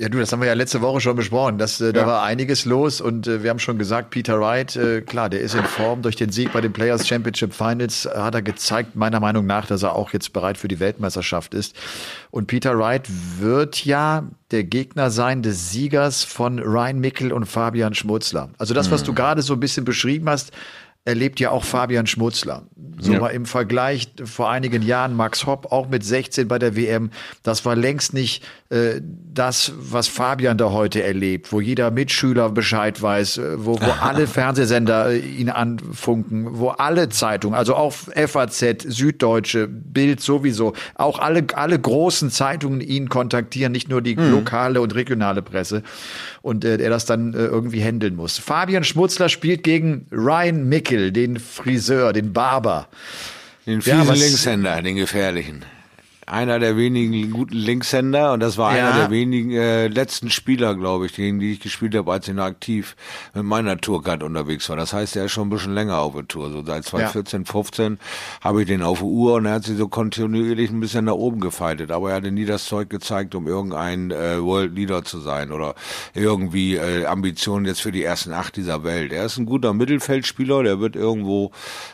Ja, du, das haben wir ja letzte Woche schon besprochen. Das, äh, da war einiges los und äh, wir haben schon gesagt, Peter Wright, äh, klar, der ist in Form durch den Sieg bei den Players Championship Finals, hat er gezeigt, meiner Meinung nach, dass er auch jetzt bereit für die Weltmeisterschaft ist. Und Peter Wright wird ja der Gegner sein des Siegers von Ryan Mickel und Fabian Schmutzler. Also das, was du mhm. gerade so ein bisschen beschrieben hast, erlebt ja auch Fabian Schmutzler. So ja. mal im Vergleich vor einigen Jahren Max Hopp auch mit 16 bei der WM. Das war längst nicht das, was Fabian da heute erlebt, wo jeder Mitschüler Bescheid weiß, äh, wo, wo [laughs] alle Fernsehsender äh, ihn anfunken, wo alle Zeitungen, also auch FAZ, Süddeutsche, Bild sowieso, auch alle, alle großen Zeitungen ihn kontaktieren, nicht nur die mhm. lokale und regionale Presse und äh, er das dann äh, irgendwie handeln muss. Fabian Schmutzler spielt gegen Ryan Mickel, den Friseur, den Barber. Den fiesen ja, Linkshänder, den gefährlichen einer der wenigen guten Linkshänder und das war ja. einer der wenigen äh, letzten Spieler, glaube ich, gegen die ich gespielt habe, als ich noch aktiv mit meiner Tourcard unterwegs war. Das heißt, er ist schon ein bisschen länger auf der Tour. So seit 2014, ja. 15 habe ich den auf der Uhr und er hat sich so kontinuierlich ein bisschen nach oben gefeitet. Aber er hatte nie das Zeug gezeigt, um irgendein äh, World Leader zu sein oder irgendwie äh, Ambitionen jetzt für die ersten acht dieser Welt. Er ist ein guter Mittelfeldspieler, der wird irgendwo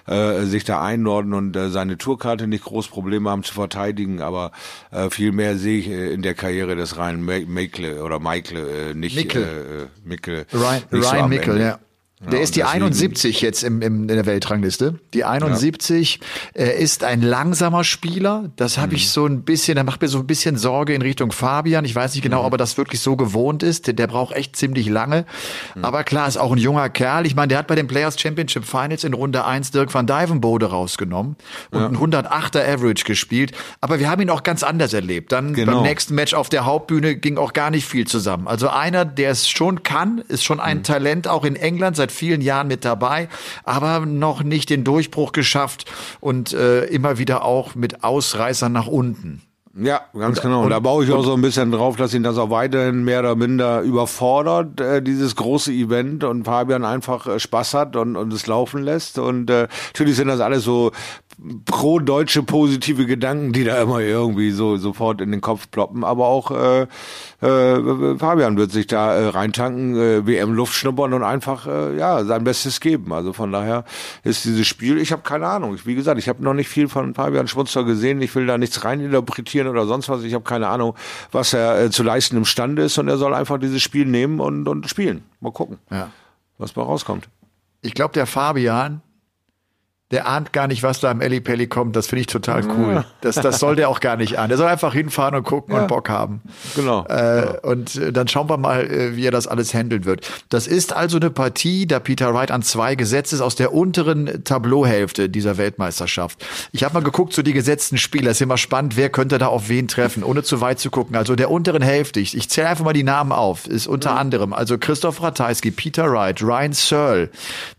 äh, sich da einordnen und äh, seine Tourkarte nicht groß Probleme haben zu verteidigen aber äh, viel mehr sehe ich äh, in der Karriere des Ryan Mikle oder Michael äh, nicht. Mikkel. Äh, Mikkel Ryan, Ryan so Mikkel, ja. Der ja, ist die 71 jetzt im, im, in der Weltrangliste. Die 71 ja. äh, ist ein langsamer Spieler. Das habe mhm. ich so ein bisschen, da macht mir so ein bisschen Sorge in Richtung Fabian. Ich weiß nicht genau, mhm. ob er das wirklich so gewohnt ist. Der, der braucht echt ziemlich lange. Mhm. Aber klar, ist auch ein junger Kerl. Ich meine, der hat bei den Players Championship Finals in Runde 1 Dirk van Dijvenbode rausgenommen und ja. ein 108er Average gespielt. Aber wir haben ihn auch ganz anders erlebt. Dann genau. beim nächsten Match auf der Hauptbühne ging auch gar nicht viel zusammen. Also einer, der es schon kann, ist schon ein mhm. Talent, auch in England seit vielen Jahren mit dabei, aber noch nicht den Durchbruch geschafft und äh, immer wieder auch mit Ausreißern nach unten. Ja, ganz genau. Und da baue ich auch so ein bisschen drauf, dass ihn das auch weiterhin mehr oder minder überfordert, äh, dieses große Event und Fabian einfach äh, Spaß hat und, und es laufen lässt. Und äh, natürlich sind das alles so pro-deutsche positive Gedanken, die da immer irgendwie so sofort in den Kopf ploppen. Aber auch äh, äh, Fabian wird sich da äh, reintanken, äh, WM Luft schnuppern und einfach äh, ja sein Bestes geben. Also von daher ist dieses Spiel, ich habe keine Ahnung. Wie gesagt, ich habe noch nicht viel von Fabian Schmunzer gesehen. Ich will da nichts reininterpretieren oder sonst was. Ich habe keine Ahnung, was er äh, zu leisten imstande ist und er soll einfach dieses Spiel nehmen und, und spielen. Mal gucken, ja. was mal rauskommt. Ich glaube, der Fabian, der ahnt gar nicht, was da am Elli Pelli kommt. Das finde ich total cool. Ja. Das, das soll der auch gar nicht ahnen. Der soll einfach hinfahren und gucken ja. und Bock haben. Genau. Äh, ja. Und äh, dann schauen wir mal, äh, wie er das alles handeln wird. Das ist also eine Partie, da Peter Wright an zwei gesetzt ist, aus der unteren Tableauhälfte dieser Weltmeisterschaft. Ich habe mal geguckt, so die gesetzten Spieler. Ist immer spannend, wer könnte da auf wen treffen, ohne zu weit zu gucken. Also der unteren Hälfte, ich, ich zähle einfach mal die Namen auf, ist unter mhm. anderem, also Christoph Ratajski, Peter Wright, Ryan Searle,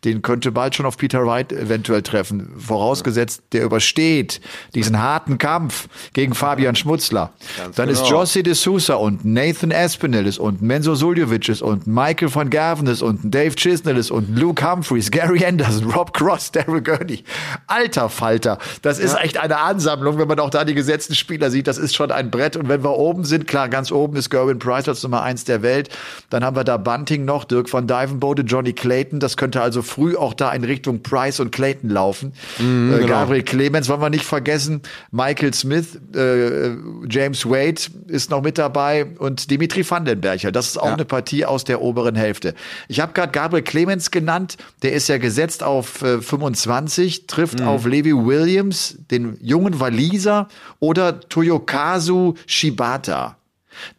den könnte bald schon auf Peter Wright eventuell treffen treffen, vorausgesetzt, der übersteht diesen harten Kampf gegen Fabian Schmutzler. Ganz Dann genau. ist Jossi de Sousa unten, Nathan Espinel ist unten, Menzo Suljovic ist unten, Michael van Gerven ist unten, Dave Chisnell ist unten, Luke Humphreys, Gary Anderson, Rob Cross, [laughs] Daryl Gurney. Alter Falter, das ist ja. echt eine Ansammlung, wenn man auch da die gesetzten Spieler sieht, das ist schon ein Brett. Und wenn wir oben sind, klar, ganz oben ist Gerwin Price als Nummer eins der Welt. Dann haben wir da Bunting noch, Dirk van Dijvenbode, Johnny Clayton. Das könnte also früh auch da in Richtung Price und Clayton laufen laufen. Mhm, äh, genau. Gabriel Clemens wollen wir nicht vergessen. Michael Smith, äh, James Wade ist noch mit dabei und Dimitri Vandenberger. Das ist auch ja. eine Partie aus der oberen Hälfte. Ich habe gerade Gabriel Clemens genannt. Der ist ja gesetzt auf äh, 25, trifft mhm. auf Levi Williams, den jungen Waliser, oder Toyokazu Shibata.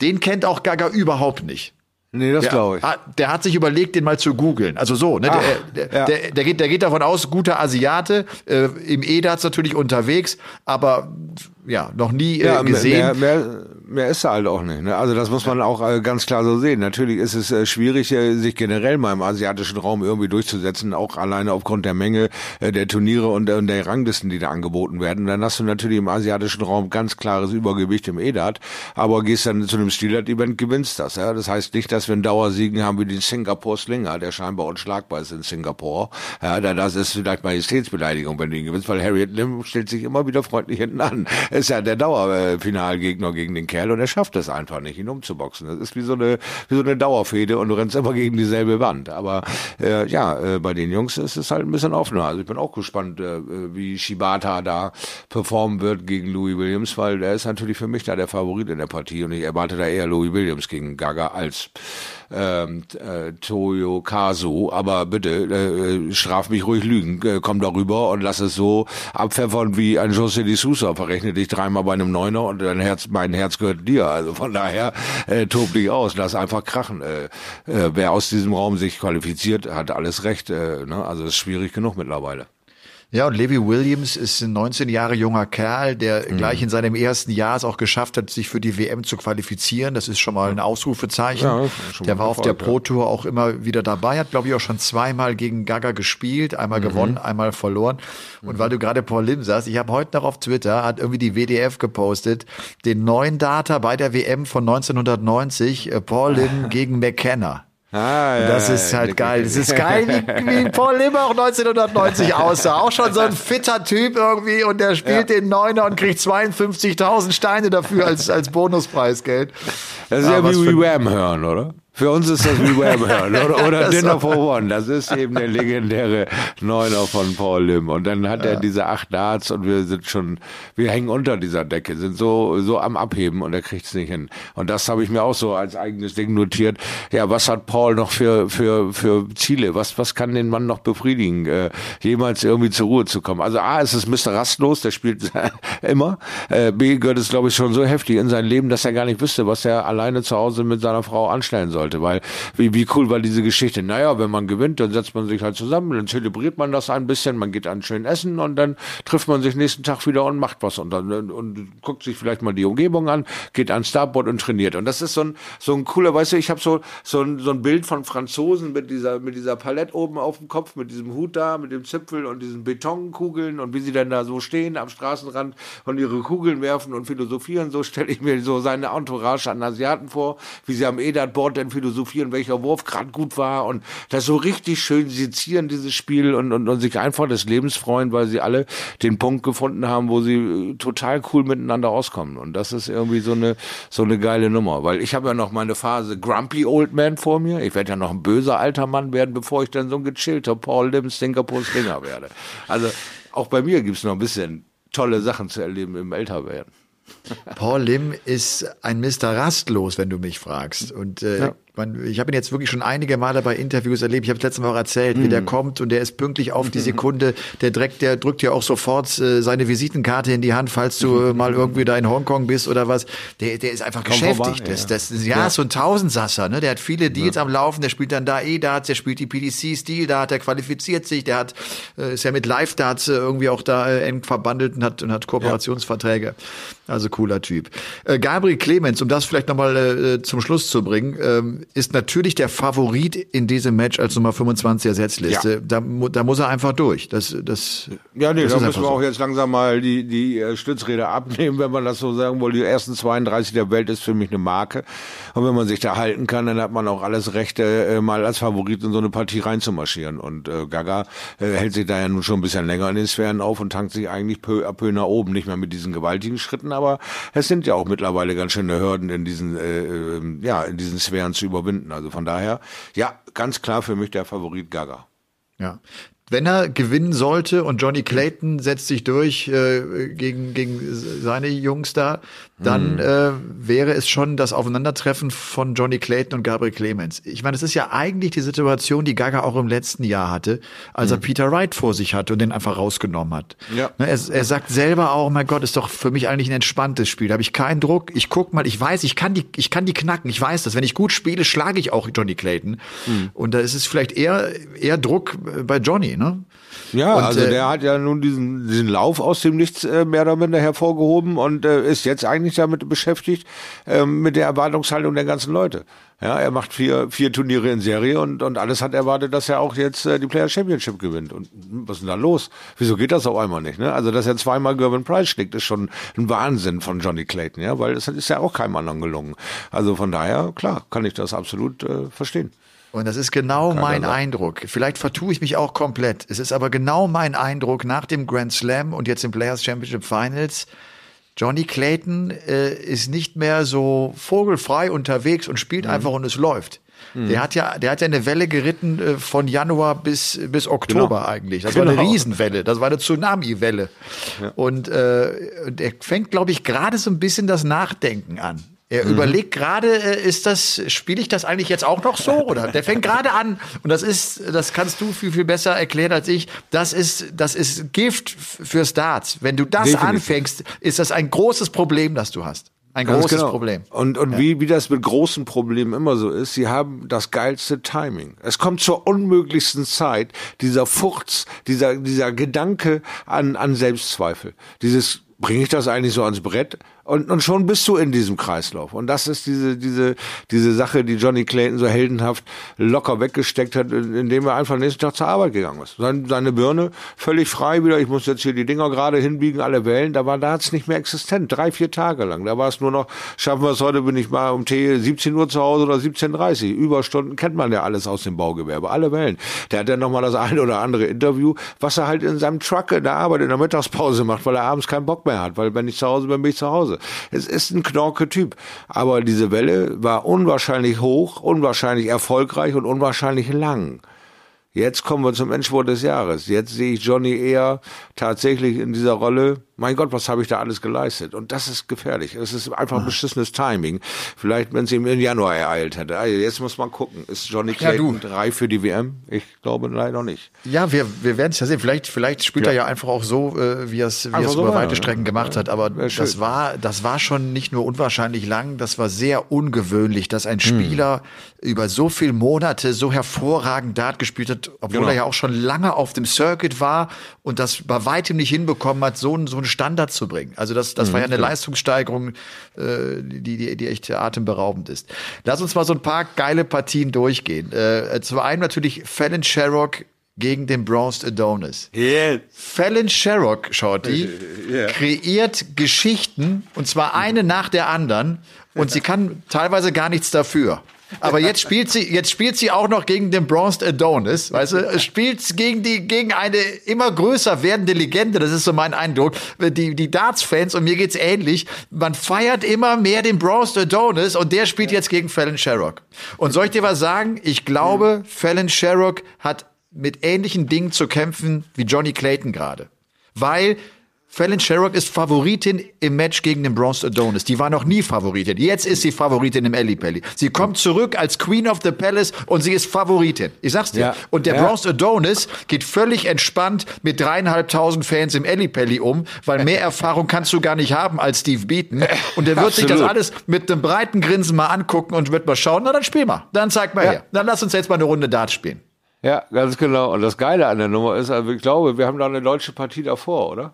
Den kennt auch Gaga überhaupt nicht. Nee, das glaube ich. Der hat sich überlegt, den mal zu googeln. Also so, ne? Ach, der, der, ja. der, der, geht, der geht davon aus, guter Asiate, äh, im EDAZ natürlich unterwegs, aber ja, noch nie äh, ja, gesehen. Mehr, mehr, mehr ist er halt auch nicht. Ne? Also das muss man auch äh, ganz klar so sehen. Natürlich ist es äh, schwierig, äh, sich generell mal im asiatischen Raum irgendwie durchzusetzen, auch alleine aufgrund der Menge äh, der Turniere und, und der Ranglisten, die da angeboten werden. Dann hast du natürlich im asiatischen Raum ganz klares Übergewicht im EDAT, aber gehst dann zu einem Stilat-Event, gewinnst das. Ja? Das heißt nicht, dass wir einen Dauersiegen haben wie den Singapore Slinger, der scheinbar unschlagbar ist in Singapur. Ja, das ist vielleicht Majestätsbeleidigung, wenn du ihn gewinnst, weil Harriet Lim stellt sich immer wieder freundlich hinten an ist ja der Dauerfinalgegner gegen den Kerl. Kerl und er schafft es einfach nicht, ihn umzuboxen. Das ist wie so eine, wie so eine Dauerfehde und du rennst immer gegen dieselbe Wand. Aber äh, ja, äh, bei den Jungs ist es halt ein bisschen offener. Also ich bin auch gespannt, äh, wie Shibata da performen wird gegen Louis Williams, weil er ist natürlich für mich da der Favorit in der Partie und ich erwarte da eher Louis Williams gegen Gaga als ähm, äh, Toyo Kazu, aber bitte äh, straf mich ruhig Lügen, äh, komm darüber und lass es so abpfeffern wie ein José de Sousa, verrechne dich dreimal bei einem Neuner und dein Herz, mein Herz gehört dir. Also von daher äh, tob dich aus, lass einfach krachen. Äh, äh, wer aus diesem Raum sich qualifiziert, hat alles recht. Äh, ne? Also ist schwierig genug mittlerweile. Ja, und Levi Williams ist ein 19 Jahre junger Kerl, der mhm. gleich in seinem ersten Jahr es auch geschafft hat, sich für die WM zu qualifizieren. Das ist schon mal ein Ausrufezeichen. Ja, der war auf der Pro Tour auch immer wieder dabei, hat glaube ich auch schon zweimal gegen Gaga gespielt, einmal mhm. gewonnen, einmal verloren. Und mhm. weil du gerade Paul Lim sagst, ich habe heute noch auf Twitter, hat irgendwie die WDF gepostet, den neuen Data bei der WM von 1990, äh, Paul Lim [laughs] gegen McKenna. Ah, ja, das ist halt ja, geil. Das ist geil, wie, wie Paul Limmer auch 1990 aussah. Auch schon so ein fitter Typ irgendwie und der spielt ja. den Neuner und kriegt 52.000 Steine dafür als, als Bonuspreisgeld. Das ist ja, ja wie Wham hören, oder? Für uns ist das wie [laughs] hören oder, oder Dinner for One. Das ist eben der legendäre Neuner von Paul Lim. Und dann hat ja. er diese acht Darts und wir sind schon, wir hängen unter dieser Decke, sind so, so am Abheben und er kriegt es nicht hin. Und das habe ich mir auch so als eigenes Ding notiert. Ja, was hat Paul noch für, für, für Ziele? Was, was kann den Mann noch befriedigen, äh, jemals irgendwie zur Ruhe zu kommen? Also A, ist es Mr. Rastlos, der spielt [laughs] immer. Äh, B, gehört es, glaube ich, schon so heftig in sein Leben, dass er gar nicht wüsste, was er alleine zu Hause mit seiner Frau anstellen soll sollte, weil wie, wie cool war diese Geschichte? Naja, wenn man gewinnt, dann setzt man sich halt zusammen, dann zelebriert man das ein bisschen, man geht an schön essen und dann trifft man sich nächsten Tag wieder und macht was und dann und, guckt sich vielleicht mal die Umgebung an, geht an Starboard und trainiert. Und das ist so ein so ein cooler, weißt du, ich habe so so ein, so ein Bild von Franzosen mit dieser mit dieser Palette oben auf dem Kopf, mit diesem Hut da, mit dem Zipfel und diesen Betonkugeln und wie sie dann da so stehen am Straßenrand und ihre Kugeln werfen und philosophieren. So stelle ich mir so seine Entourage an Asiaten vor, wie sie am Edat-Board philosophieren, welcher Wurf gerade gut war und das so richtig schön sezieren, dieses Spiel und, und, und sich einfach des Lebens freuen, weil sie alle den Punkt gefunden haben, wo sie äh, total cool miteinander auskommen. Und das ist irgendwie so eine, so eine geile Nummer, weil ich habe ja noch meine Phase Grumpy Old Man vor mir. Ich werde ja noch ein böser alter Mann werden, bevor ich dann so ein gechillter Paul Lim Singapore Slinger werde. Also auch bei mir gibt's noch ein bisschen tolle Sachen zu erleben im Älterwerden. Paul Lim ist ein Mr. Rastlos, wenn du mich fragst. Und äh, ja man, ich habe ihn jetzt wirklich schon einige Male bei Interviews erlebt. Ich habe letztes Mal auch erzählt, mhm. wie der mhm. kommt und der ist pünktlich auf die [laughs] Sekunde. Der direkt, der drückt ja auch sofort äh, seine Visitenkarte in die Hand, falls du äh, mal irgendwie da in Hongkong bist oder was. Der, der ist einfach Komm geschäftigt. Vorbei, das, das, ja, ja, so ein Tausendsasser. Ne? Der hat viele Deals ja. am Laufen. Der spielt dann da E-Darts, der spielt die PDC-Stil, da hat er qualifiziert sich. Der hat äh, ist ja mit Live-Darts äh, irgendwie auch da äh, eng verbandelt und hat und hat Kooperationsverträge. Also cooler Typ. Äh, Gabriel Clemens, um das vielleicht nochmal äh, zum Schluss zu bringen, ähm, ist natürlich der Favorit in diesem Match als Nummer 25 Ersetzliste. Ja. Da, da muss er einfach durch. Das, das, ja, nee, das da müssen wir so. auch jetzt langsam mal die, die äh, Stützräder abnehmen, wenn man das so sagen will. Die ersten 32 der Welt ist für mich eine Marke. Und wenn man sich da halten kann, dann hat man auch alles Rechte, äh, mal als Favorit in so eine Partie reinzumarschieren. Und äh, Gaga äh, hält sich da ja nun schon ein bisschen länger in den Sphären auf und tankt sich eigentlich peu à peu nach oben. Nicht mehr mit diesen gewaltigen Schritten, aber es sind ja auch mittlerweile ganz schöne Hürden in diesen, äh, äh ja, in diesen Sphären zu überwinden. Also von daher, ja, ganz klar für mich der Favorit Gaga. Ja, wenn er gewinnen sollte und Johnny Clayton setzt sich durch äh, gegen, gegen seine Jungs da, dann mhm. äh, wäre es schon das Aufeinandertreffen von Johnny Clayton und Gabriel Clemens. Ich meine, es ist ja eigentlich die Situation, die Gaga auch im letzten Jahr hatte, als mhm. er Peter Wright vor sich hatte und den einfach rausgenommen hat. Ja. Ne, er, er sagt selber auch, mein Gott, ist doch für mich eigentlich ein entspanntes Spiel. Da habe ich keinen Druck. Ich guck mal, ich weiß, ich kann die, ich kann die knacken. Ich weiß das. Wenn ich gut spiele, schlage ich auch Johnny Clayton. Mhm. Und da ist es vielleicht eher, eher Druck bei Johnny, ne? Ja, und, also äh, der hat ja nun diesen, diesen Lauf aus dem Nichts äh, mehr oder minder hervorgehoben und äh, ist jetzt eigentlich damit beschäftigt, äh, mit der Erwartungshaltung der ganzen Leute. Ja, er macht vier, vier Turniere in Serie und, und alles hat erwartet, dass er auch jetzt äh, die Player Championship gewinnt. Und hm, was ist denn da los? Wieso geht das auf einmal nicht? Ne? Also, dass er zweimal Gervin Price schlägt, ist schon ein Wahnsinn von Johnny Clayton, ja, weil es ist ja auch keinem anderen gelungen. Also von daher, klar, kann ich das absolut äh, verstehen. Und das ist genau Kann mein Eindruck. Vielleicht vertue ich mich auch komplett. Es ist aber genau mein Eindruck nach dem Grand Slam und jetzt im Players Championship Finals. Johnny Clayton äh, ist nicht mehr so vogelfrei unterwegs und spielt mhm. einfach und es läuft. Mhm. Der hat ja, der hat ja eine Welle geritten äh, von Januar bis bis Oktober genau. eigentlich. Das genau. war eine genau. Riesenwelle. Das war eine Tsunami-Welle. Ja. Und äh, der fängt, glaube ich, gerade so ein bisschen das Nachdenken an. Er mhm. überlegt gerade, äh, ist das, spiele ich das eigentlich jetzt auch noch so? Oder der fängt gerade an. Und das ist, das kannst du viel, viel besser erklären als ich. Das ist, das ist Gift für Starts. Wenn du das Definitiv. anfängst, ist das ein großes Problem, das du hast. Ein Ganz großes genau. Problem. Und, und ja. wie, wie das mit großen Problemen immer so ist, sie haben das geilste Timing. Es kommt zur unmöglichsten Zeit, dieser Furz, dieser, dieser Gedanke an, an Selbstzweifel. Dieses, bringe ich das eigentlich so ans Brett? Und, und schon bist du in diesem Kreislauf. Und das ist diese, diese, diese Sache, die Johnny Clayton so heldenhaft locker weggesteckt hat, indem er einfach nächsten Tag zur Arbeit gegangen ist. Seine, seine Birne völlig frei wieder. Ich muss jetzt hier die Dinger gerade hinbiegen, alle wählen. Da war, da hat's nicht mehr existent. Drei, vier Tage lang. Da war es nur noch, schaffen wir es heute, bin ich mal um T 17 Uhr zu Hause oder 17.30 Uhr. Überstunden kennt man ja alles aus dem Baugewerbe. Alle wählen. Der hat dann nochmal das eine oder andere Interview, was er halt in seinem Truck in der Arbeit in der Mittagspause macht, weil er abends keinen Bock mehr hat. Weil wenn ich zu Hause bin, bin ich zu Hause. Es ist ein Knorke-Typ. Aber diese Welle war unwahrscheinlich hoch, unwahrscheinlich erfolgreich und unwahrscheinlich lang. Jetzt kommen wir zum Endspurt des Jahres. Jetzt sehe ich Johnny eher tatsächlich in dieser Rolle mein Gott, was habe ich da alles geleistet? Und das ist gefährlich. Es ist einfach beschissenes Timing. Vielleicht, wenn es ihm im Januar ereilt hätte. Also jetzt muss man gucken. Ist Johnny Clayton ja, drei für die WM? Ich glaube leider nicht. Ja, wir, wir werden es ja sehen. Vielleicht, vielleicht spielt ja. er ja einfach auch so, äh, wie er es wie so über weite Strecken gemacht hat. Aber das war, das war schon nicht nur unwahrscheinlich lang, das war sehr ungewöhnlich, dass ein. Spieler hm. über so viele Monate so hervorragend Dart gespielt hat, obwohl genau. er ja auch schon lange auf dem Circuit war und das bei weitem nicht hinbekommen hat, so, so ein Standard zu bringen. Also das, das mhm, war ja eine ja. Leistungssteigerung, äh, die, die, die echt atemberaubend ist. Lass uns mal so ein paar geile Partien durchgehen. Äh, zum einen natürlich Fallon Sherrock gegen den Bronzed Adonis. Yeah. Fallon Sherrock, Shorty, yeah. kreiert Geschichten und zwar eine nach der anderen und sie kann teilweise gar nichts dafür. Aber jetzt spielt sie, jetzt spielt sie auch noch gegen den Bronzed Adonis, weißt du, spielt gegen die, gegen eine immer größer werdende Legende, das ist so mein Eindruck. Die, die Darts-Fans, und mir geht's ähnlich, man feiert immer mehr den Bronzed Adonis und der spielt jetzt gegen Fallon Sherrock. Und soll ich dir was sagen? Ich glaube, Fallon Sherrock hat mit ähnlichen Dingen zu kämpfen wie Johnny Clayton gerade. Weil Fallon Sherrock ist Favoritin im Match gegen den Bronze Adonis. Die war noch nie Favoritin. Jetzt ist sie Favoritin im Ellie Pelli. Sie kommt zurück als Queen of the Palace und sie ist Favoritin. Ich sag's dir. Ja. Und der ja. Bronze Adonis geht völlig entspannt mit dreieinhalbtausend Fans im Ellie Pelli um, weil mehr Erfahrung kannst du gar nicht haben als Steve Beaton. Und der wird sich das alles mit einem breiten Grinsen mal angucken und wird mal schauen. Na, dann spiel mal. Dann zeig mal ja. her. Dann lass uns jetzt mal eine Runde Dart spielen. Ja, ganz genau. Und das Geile an der Nummer ist, also ich glaube, wir haben da eine deutsche Partie davor, oder?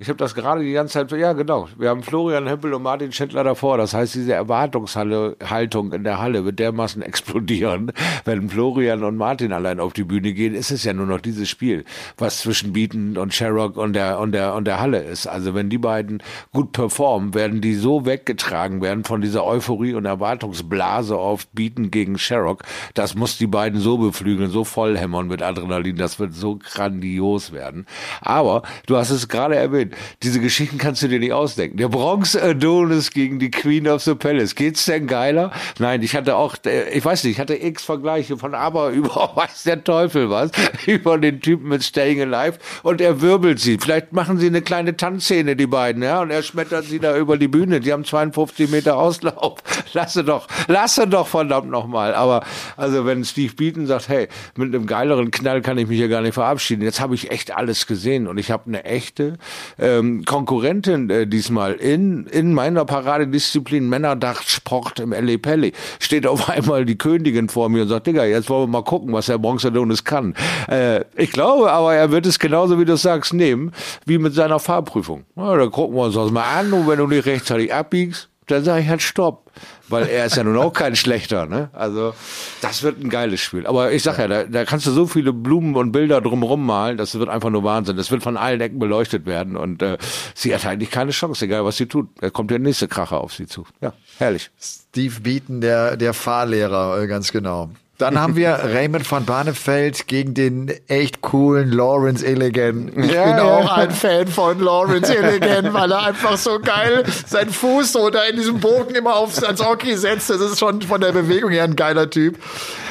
Ich habe das gerade die ganze Zeit, ja genau, wir haben Florian Hempel und Martin Schindler davor. Das heißt, diese Erwartungshaltung in der Halle wird dermaßen [laughs] explodieren. Wenn Florian und Martin allein auf die Bühne gehen, ist es ja nur noch dieses Spiel, was zwischen Beaton und Sherrock und der, und der, und der Halle ist. Also wenn die beiden gut performen, werden die so weggetragen werden von dieser Euphorie und Erwartungsblase auf Beaton gegen Sherrock. Das muss die beiden so beflügeln, so vollhämmern mit Adrenalin. Das wird so grandios werden. Aber du hast es gerade erwähnt, Schön. Diese Geschichten kannst du dir nicht ausdenken. Der Bronx Adonis gegen die Queen of the Palace. Geht's denn geiler? Nein, ich hatte auch, äh, ich weiß nicht, ich hatte x Vergleiche von aber [laughs] über weiß der Teufel was, über den Typen mit Staying Alive und er wirbelt sie. Vielleicht machen sie eine kleine Tanzszene, die beiden, ja, und er schmettert sie da über die Bühne. Die haben 52 Meter Auslauf. [laughs] Lasse doch, lasse doch verdammt nochmal. Aber, also wenn Steve Beaton sagt, hey, mit einem geileren Knall kann ich mich hier gar nicht verabschieden. Jetzt habe ich echt alles gesehen und ich habe eine echte ähm, Konkurrentin äh, diesmal in, in meiner Paradedisziplin Männerdachtsport im LA Pelli. Steht auf einmal die Königin vor mir und sagt, Digga, jetzt wollen wir mal gucken, was der Bronzedonis kann. Äh, ich glaube aber, er wird es genauso, wie du sagst, nehmen, wie mit seiner Fahrprüfung. Na, da gucken wir uns das mal an und wenn du nicht rechtzeitig abbiegst, dann sage ich halt Stopp. Weil er ist ja nun auch kein schlechter, ne? Also, das wird ein geiles Spiel. Aber ich sag ja, da, da kannst du so viele Blumen und Bilder drumrum malen, das wird einfach nur Wahnsinn. Das wird von allen Ecken beleuchtet werden und äh, sie hat eigentlich keine Chance, egal was sie tut. Da kommt der nächste Kracher auf sie zu. Ja, herrlich. Steve Beaton, der, der Fahrlehrer, äh, ganz genau. Dann haben wir [laughs] Raymond van Barneveld gegen den echt coolen Lawrence Illigan. Ich Ja, bin ja. auch ein Fan von Lawrence Illigan, weil er einfach so geil seinen Fuß so da in diesem Bogen immer aufs ans Hockey setzt. Das ist schon von der Bewegung her ein geiler Typ.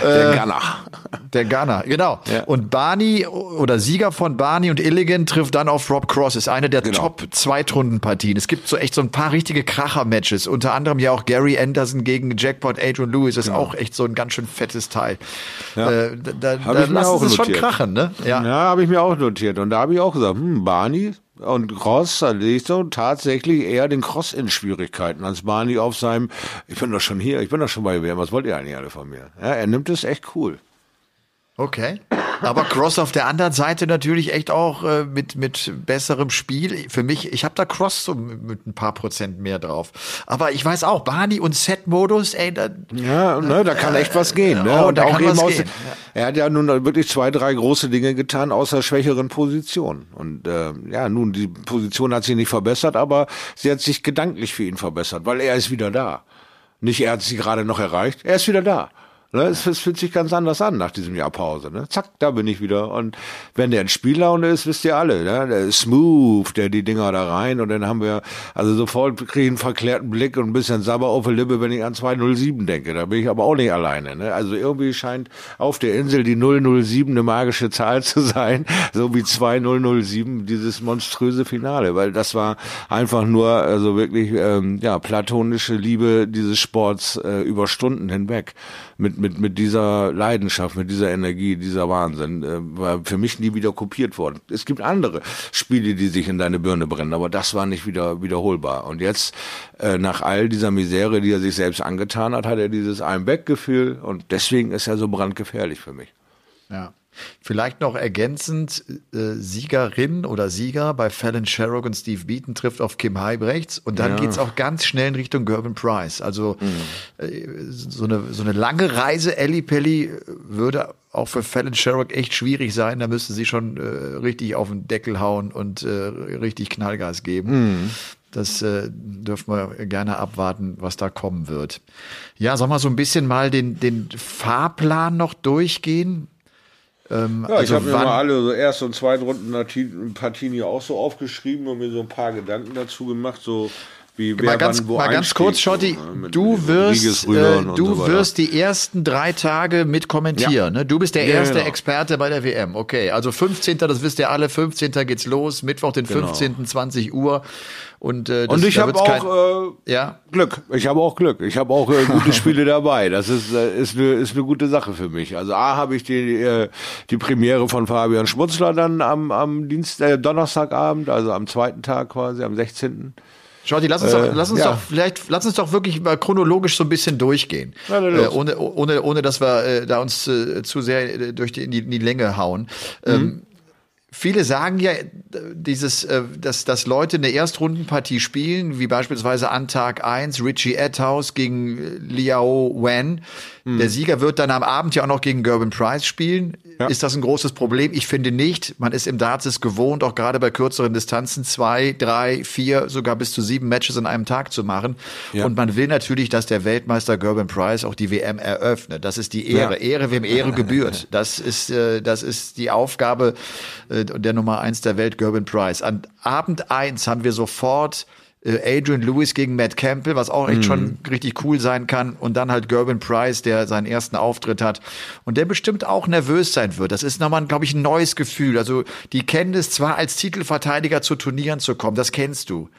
Der Gunner. Der Gunner, genau. Ja. Und Barney oder Sieger von Barney und Illigan trifft dann auf Rob Cross. Ist eine der Genau. Top-Zweitrundenpartien. Es gibt so echt so ein paar richtige Kracher-Matches. Unter anderem ja auch Gary Anderson gegen Jackpot Adrian Lewis. Ist auch echt so ein ganz schön fettes Teil. Ja. Äh, da da, da lassen es schon krachen, ne? Ja, habe ich mir auch notiert. Und da habe ich auch gesagt, hm, Barney und Cross, da sehe ich so tatsächlich eher den Cross in Schwierigkeiten als Barney auf seinem, ich bin doch schon hier, ich bin doch schon bei WM, was wollt ihr eigentlich alle von mir? Ja, er nimmt es echt cool. Okay. Aber Cross auf der anderen Seite natürlich echt auch äh, mit, mit besserem Spiel. Für mich, ich habe da Cross so mit ein paar Prozent mehr drauf. Aber ich weiß auch, Barney und Set-Modus, ey, da, Ja, ne, da kann echt was gehen. Ne? Oh, und auch eben aus, gehen. er hat ja nun wirklich zwei, drei große Dinge getan aus der schwächeren Position. Und äh, ja, nun, die Position hat sich nicht verbessert, aber sie hat sich gedanklich für ihn verbessert, weil er ist wieder da. Nicht er hat sie gerade noch erreicht, er ist wieder da. Ne, es, es fühlt sich ganz anders an nach diesem Jahr Pause. Ne? Zack, da bin ich wieder. Und wenn der in Spiellaune ist, wisst ihr alle, ne? der ist smooth, der die Dinger da rein. Und dann haben wir, also sofort kriege ich einen verklärten Blick und ein bisschen Sabber auf der Lippe, wenn ich an 207 denke. Da bin ich aber auch nicht alleine. Ne? Also irgendwie scheint auf der Insel die 007 eine magische Zahl zu sein, [laughs] so wie 2007 dieses monströse Finale, weil das war einfach nur, also wirklich, ähm, ja, platonische Liebe dieses Sports äh, über Stunden hinweg mit, mit, mit dieser Leidenschaft, mit dieser Energie, dieser Wahnsinn, äh, war für mich nie wieder kopiert worden. Es gibt andere Spiele, die sich in deine Birne brennen, aber das war nicht wieder wiederholbar. Und jetzt, äh, nach all dieser Misere, die er sich selbst angetan hat, hat er dieses I'm-Back-Gefühl und deswegen ist er so brandgefährlich für mich. Ja. Vielleicht noch ergänzend, äh, Siegerin oder Sieger bei Fallon Sherrock und Steve Beaton trifft auf Kim Heibrechts und dann Ja. geht's auch ganz schnell in Richtung Gerben Price. Also äh, so, eine, so eine lange Reise Ellie Pelli würde auch für Fallon Sherrock echt schwierig sein. Da müsste sie schon äh, richtig auf den Deckel hauen und äh, richtig Knallgas geben. Das äh, dürfen wir gerne abwarten, was da kommen wird. Ja, sollen wir so ein bisschen mal den, den Fahrplan noch durchgehen? Ähm, Ja, ich also habe mir mal alle so erste und zweite Runden Partien hier auch so aufgeschrieben und mir so ein paar Gedanken dazu gemacht, so wie wer mal ganz, wann wo mal ganz kurz, Schotti, so, ne, du wirst, äh, du so wirst die ersten drei Tage mit kommentieren. Ja. Ne? Du bist der Ja, erste genau. Experte bei der WM. Okay, also 15. Das wisst ihr alle. 15. geht's los. Mittwoch, den 15. 20 Uhr. Und, äh, das, Und ich habe wird's kein- auch äh, ja. Glück. Ich habe auch Glück. Ich habe auch äh, [laughs] gute Spiele dabei. Das ist äh, ist eine ist eine gute Sache für mich. Also a habe ich die äh, die Premiere von Fabian Schmutzler dann am am Dienst äh, Donnerstagabend, also am zweiten Tag quasi, am 16. Schotti, lass uns, Äh, doch, lass uns ja. doch vielleicht, lass uns doch wirklich mal chronologisch so ein bisschen durchgehen, dann äh, ohne, ohne, ohne, dass wir äh, da uns äh, zu sehr äh, durch die, in, die, in die Länge hauen. Ähm, Viele sagen ja, dieses, äh, dass, dass Leute eine Erstrundenpartie spielen, wie beispielsweise an Tag 1 Richie Etthaus gegen äh, Liao Wen. Der Sieger wird dann am Abend ja auch noch gegen Gerben Price spielen. Ja. Ist das ein großes Problem? Ich finde nicht. Man ist im Darts es gewohnt, auch gerade bei kürzeren Distanzen zwei, drei, vier, sogar bis zu sieben Matches an einem Tag zu machen. Ja. Und man will natürlich, dass der Weltmeister Gerben Price auch die WM eröffnet. Das ist die Ehre. Ja. Ehre, wem Ehre [laughs] gebührt. Das ist, äh, das ist die Aufgabe äh, der Nummer eins der Welt, Gerben Price. An Abend eins haben wir sofort Adrian Lewis gegen Matt Campbell, was auch echt schon richtig cool sein kann. Und dann halt Gerben Price, der seinen ersten Auftritt hat und der bestimmt auch nervös sein wird. Das ist nochmal, glaube ich, ein neues Gefühl. Also die kennen es zwar als Titelverteidiger zu Turnieren zu kommen, das kennst du.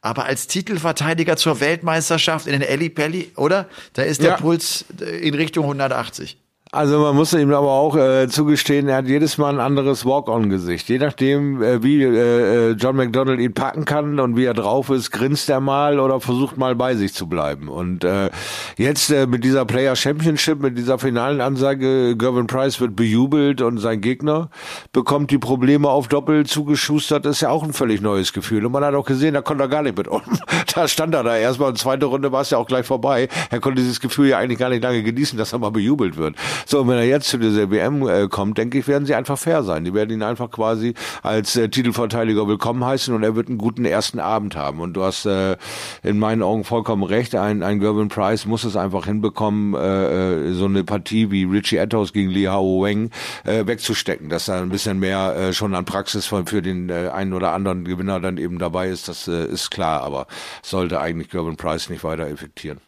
Aber als Titelverteidiger zur Weltmeisterschaft in den Eli Pelli, oder? Da ist der Ja. Puls äh, in Richtung 180. Also man muss ihm aber auch äh, zugestehen, er hat jedes Mal ein anderes Walk-on-Gesicht. Je nachdem, äh, wie äh, äh, John McDonald ihn packen kann und wie er drauf ist, grinst er mal oder versucht mal bei sich zu bleiben. Und äh, jetzt äh, mit dieser Player Championship, mit dieser finalen Ansage, Gervin Price wird bejubelt und sein Gegner bekommt die Probleme auf Doppel zugeschustert, ist ja auch ein völlig neues Gefühl. Und man hat auch gesehen, da konnte er gar nicht mit um. [laughs] Da stand er da erstmal und zweite Runde war es ja auch gleich vorbei. Er konnte dieses Gefühl ja eigentlich gar nicht lange genießen, dass er mal bejubelt wird. So, wenn er jetzt zu dieser WM äh, kommt, denke ich, werden sie einfach fair sein. Die werden ihn einfach quasi als äh, Titelverteidiger willkommen heißen und er wird einen guten ersten Abend haben. Und du hast äh, in meinen Augen vollkommen recht. Ein, ein Gervin Price muss es einfach hinbekommen, äh, äh so eine Partie wie Richie Etters gegen Li Hao Weng äh, wegzustecken, dass da ein bisschen mehr äh, schon an Praxis von, für den äh, einen oder anderen Gewinner dann eben dabei ist. Das äh, ist klar, aber sollte eigentlich Gervin Price nicht weiter effektieren.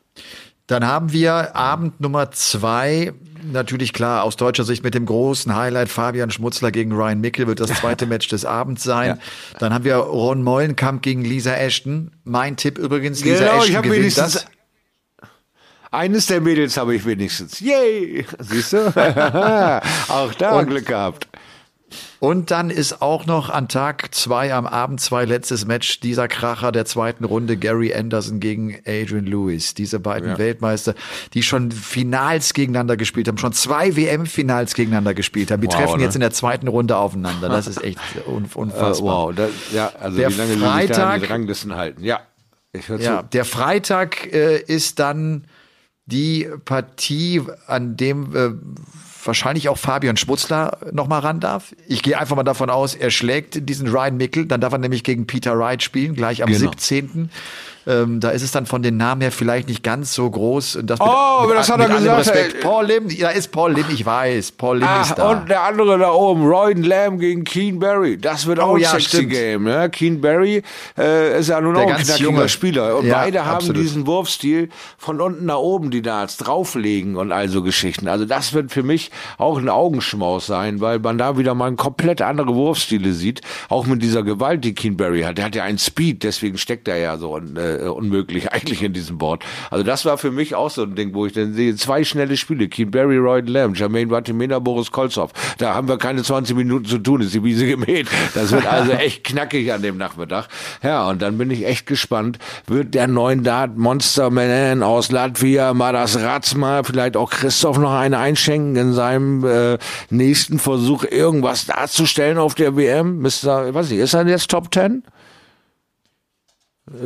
Dann haben wir Abend Nummer zwei. Natürlich klar, aus deutscher Sicht mit dem großen Highlight Fabian Schmutzler gegen Ryan Mickel wird das zweite [laughs] Match des Abends sein. Ja. Dann haben wir Ron Mollenkamp gegen Lisa Ashton. Mein Tipp übrigens, Lisa genau, Ashton ich gewinnt wenigstens das. Eines der Mädels habe ich wenigstens. Yay! Siehst du? [laughs] Auch da Und Glück gehabt. Und dann ist auch noch an Tag zwei am Abend zwei letztes Match dieser Kracher der zweiten Runde Gary Anderson gegen Adrian Lewis. Diese beiden ja. Weltmeister, die schon Finals gegeneinander gespielt haben, schon zwei WM-Finals gegeneinander gespielt haben. Die wow, treffen ne? jetzt in der zweiten Runde aufeinander. Das ist echt [laughs] unfassbar. Uh, wow, das, ja, also der wie lange Freitag, die Ranglisten halten. Ja, ich höre ja, zu. Der Freitag äh, ist dann die Partie, an dem äh, wahrscheinlich auch Fabian Schmutzler noch mal ran darf. Ich gehe einfach mal davon aus, er schlägt diesen Ryan Mickel, dann darf er nämlich gegen Peter Wright spielen, gleich am genau. 17. Ähm, da ist es dann von den Namen her vielleicht nicht ganz so groß. Das mit, oh, aber das hat er gesagt. Respekt. Paul Lim, da ist Paul Lim, ich weiß. Paul Lim ah, ist da. Und der andere da oben, Royden Lamb gegen Keen Barry. Das wird auch oh, ein ja, sexy stimmt. Game. Ne? Keen Barry äh, ist ja nun auch ein knackiger junge. Spieler. Und ja, beide haben absolut. diesen Wurfstil von unten nach oben, die Darts drauflegen und all so Geschichten. Also das wird für mich auch ein Augenschmaus sein, weil man da wieder mal komplett andere Wurfstile sieht. Auch mit dieser Gewalt, die Keen Barry hat. Der hat ja einen Speed, deswegen steckt er ja so. Und, äh, äh, unmöglich [laughs] eigentlich in diesem Board. Also das war für mich auch so ein Ding, wo ich dann sehe, zwei schnelle Spiele, Keen Barry, Roy Lamb, Jermaine Vatimena, Boris Kolzow. Da haben wir keine 20 Minuten zu tun, ist die Wiese gemäht. Das wird also [laughs] echt knackig an dem Nachmittag. Ja, und dann bin ich echt gespannt, wird der neuen Dart Monster Man aus Latvia, Madas Ratzma, vielleicht auch Christoph noch eine einschenken in seinem äh, nächsten Versuch, irgendwas darzustellen auf der WM? Mr., was ist er jetzt Top 10?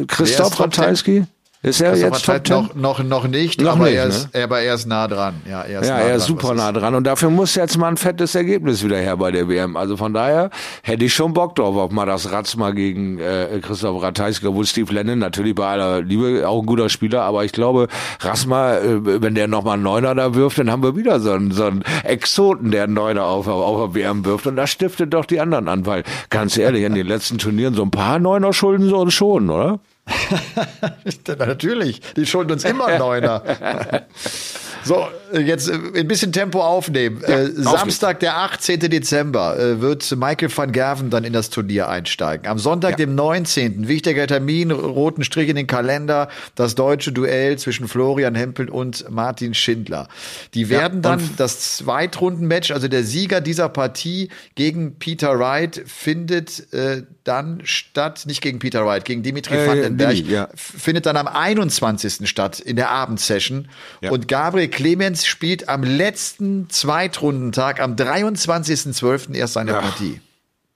Christoph Ratajski? Ist er jetzt Top noch, noch, noch nicht, noch aber, nicht, er ist, ne? aber er ist nah dran. Ja, er ist, ja, nah er ist dran, super nah dran. Und dafür muss jetzt mal ein fettes Ergebnis wieder her bei der WM. Also von daher hätte ich schon Bock drauf, auf mal das Ratzma gegen äh, Christoph Ratajski, obwohl Steve Lennon natürlich bei aller Liebe auch ein guter Spieler, aber ich glaube, Ratzma, äh, wenn der nochmal einen Neuner da wirft, dann haben wir wieder so einen, so einen Exoten, der einen Neuner auf, auf, auf der WM wirft. Und das stiftet doch die anderen an, weil ganz ehrlich, in den letzten Turnieren so ein paar Neuner schulden sie uns schon, oder? [laughs] Natürlich, die schulden uns immer [laughs] Neuner. So, jetzt äh, ein bisschen Tempo aufnehmen. Ja, äh, Samstag, der 18. Dezember, äh, wird Michael van Gerven dann in das Turnier einsteigen. Am Sonntag, ja. dem 19. wichtiger Termin, roten Strich in den Kalender, das deutsche Duell zwischen Florian Hempel und Martin Schindler. Die werden ja, dann das Zweitrundenmatch, also der Sieger dieser Partie gegen Peter Wright, findet äh, dann statt, nicht gegen Peter Wright, gegen Dimitri äh, Vandenberg, ja. findet dann am 21. statt in der Abendsession. Und Gabriel Clemens spielt am letzten Zweitrundentag, am 23.12. erst seine ja. Partie.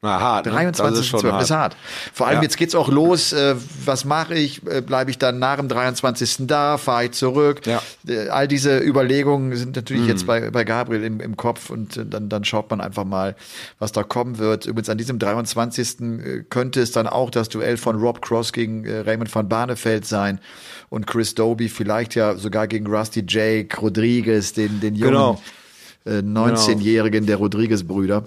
Na, hart, 23. Ne? Das ist, schon 12. Hart. ist hart. Vor allem ja. jetzt geht's auch los. Äh, was mache ich? Äh, Bleibe ich dann nach dem 23. da? Fahre ich zurück? Ja. Äh, all diese Überlegungen sind natürlich mhm. jetzt bei, bei Gabriel im, im Kopf und äh, dann, dann schaut man einfach mal, was da kommen wird. Übrigens an diesem 23. Äh, könnte es dann auch das Duell von Rob Cross gegen äh, Raymond van Barneveld sein und Chris Doby vielleicht ja sogar gegen Rusty Jake, Rodriguez, den, den jungen genau. 19-Jährigen genau. der Rodriguez-Brüder.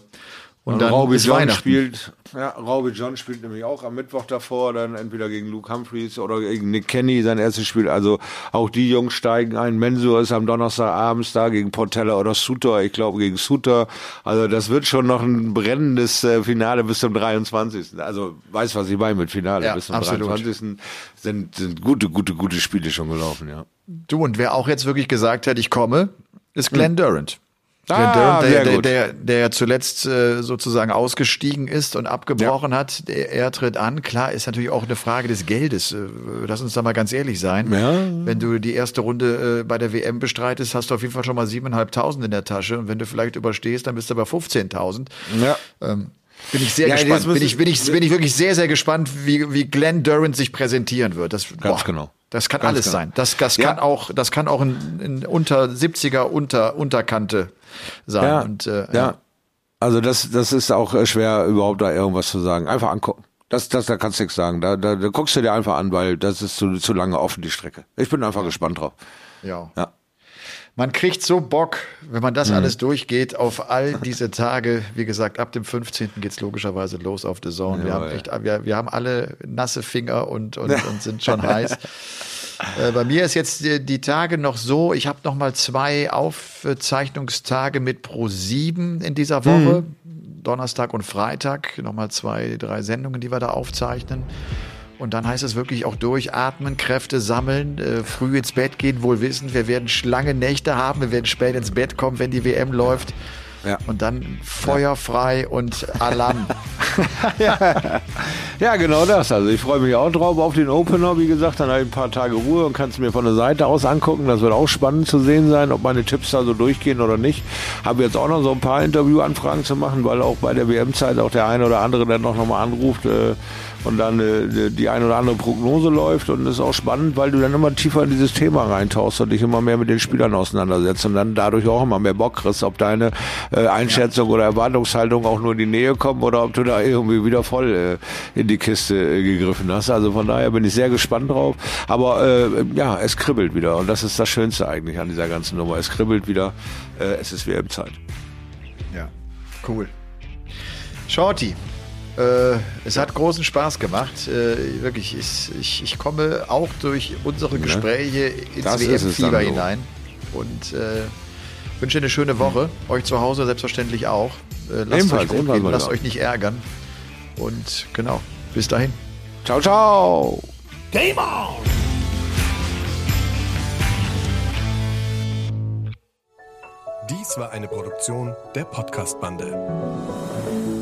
Und dann Raube John spielt, ja, Raube John spielt nämlich auch am Mittwoch davor, dann entweder gegen Luke Humphreys oder gegen Nick Kenny sein erstes Spiel. Also auch die Jungs steigen ein. Mensur ist am Donnerstag abends da gegen Portella oder Suter, ich glaube gegen Suter. Also das wird schon noch ein brennendes äh, Finale bis zum 23. Also weiß, was ich meine mit Finale. Ja, bis zum absolut. 23. sind, sind gute, gute, gute Spiele schon gelaufen, ja. Du, und wer auch jetzt wirklich gesagt hat, ich komme, ist Glenn hm. Durant. Ah, der, der, der, der, zuletzt äh, sozusagen ausgestiegen ist und abgebrochen ja. hat, der, er tritt an. Klar, ist natürlich auch eine Frage des Geldes. Äh, lass uns da mal ganz ehrlich sein. Ja. Wenn du die erste Runde äh, bei der WM bestreitest, hast du auf jeden Fall schon mal siebeneinhalbtausend in der Tasche. Und wenn du vielleicht überstehst, dann bist du bei 15.000. Ja. Ähm, bin ich sehr ja, gespannt. Bin ich, bin, ich, bin ich wirklich sehr, sehr gespannt, wie, wie Glenn Durant sich präsentieren wird. Das, Ganz boah. genau. Das kann Ganz alles klar. sein. Das, das ja. kann auch, das kann auch ein, ein unter 70er unter Unterkante sein. Ja, und, äh, ja. ja. Also das, das ist auch äh, schwer, überhaupt da irgendwas zu sagen. Einfach angucken. Das, das, da kannst du nichts sagen. Da, da, da guckst du dir einfach an, weil das ist zu, zu lange offen, die Strecke. Ich bin einfach gespannt drauf. Ja. ja. Man kriegt so Bock, wenn man das mhm. alles durchgeht, auf all diese Tage. Wie gesagt, ab dem 15. geht's logischerweise los auf The Zone. Ja, wir, haben echt, wir, wir haben alle nasse Finger und, und, [laughs] und sind schon heiß. Äh, bei mir ist jetzt die, die Tage noch so, ich habe noch mal zwei Aufzeichnungstage mit Pro7 in dieser Woche. Mhm. Donnerstag und Freitag, nochmal zwei, drei Sendungen, die wir da aufzeichnen. Und dann heißt es wirklich auch durchatmen, Kräfte sammeln, äh, früh ins Bett gehen, wohl wissen, wir werden lange Nächte haben, wir werden spät ins Bett kommen, wenn die WM läuft. Ja. Und dann feuerfrei ja. und Alarm. [laughs] ja. ja, genau das. Also ich freue mich auch drauf auf den Opener. Wie gesagt, dann habe ich ein paar Tage Ruhe und kann es mir von der Seite aus angucken. Das wird auch spannend zu sehen sein, ob meine Tipps da so durchgehen oder nicht. Habe jetzt auch noch so ein paar Interviewanfragen zu machen, weil auch bei der WM-Zeit auch der eine oder andere dann noch mal anruft. Äh, und dann äh, die ein oder andere Prognose läuft und das ist auch spannend, weil du dann immer tiefer in dieses Thema reintauchst und dich immer mehr mit den Spielern auseinandersetzt und dann dadurch auch immer mehr Bock kriegst, ob deine äh, Einschätzung ja. oder Erwartungshaltung auch nur in die Nähe kommt oder ob du da irgendwie wieder voll äh, in die Kiste äh, gegriffen hast. Also von daher bin ich sehr gespannt drauf. Aber äh, ja, es kribbelt wieder und das ist das Schönste eigentlich an dieser ganzen Nummer. Es kribbelt wieder. Äh, es ist WM-Zeit. Ja, cool. Shorty, es hat großen Spaß gemacht. Äh, wirklich, ich, ich, ich, komme auch durch unsere Gespräche ins WM-Fieber hinein. Und äh, wünsche eine schöne Woche. Euch zu Hause selbstverständlich auch. Äh, lasst ebenfalls, euch gut gehen, lasst euch nicht ärgern. Und genau, bis dahin. Ciao, ciao. Game on! Dies war eine Produktion der Podcast-Bande.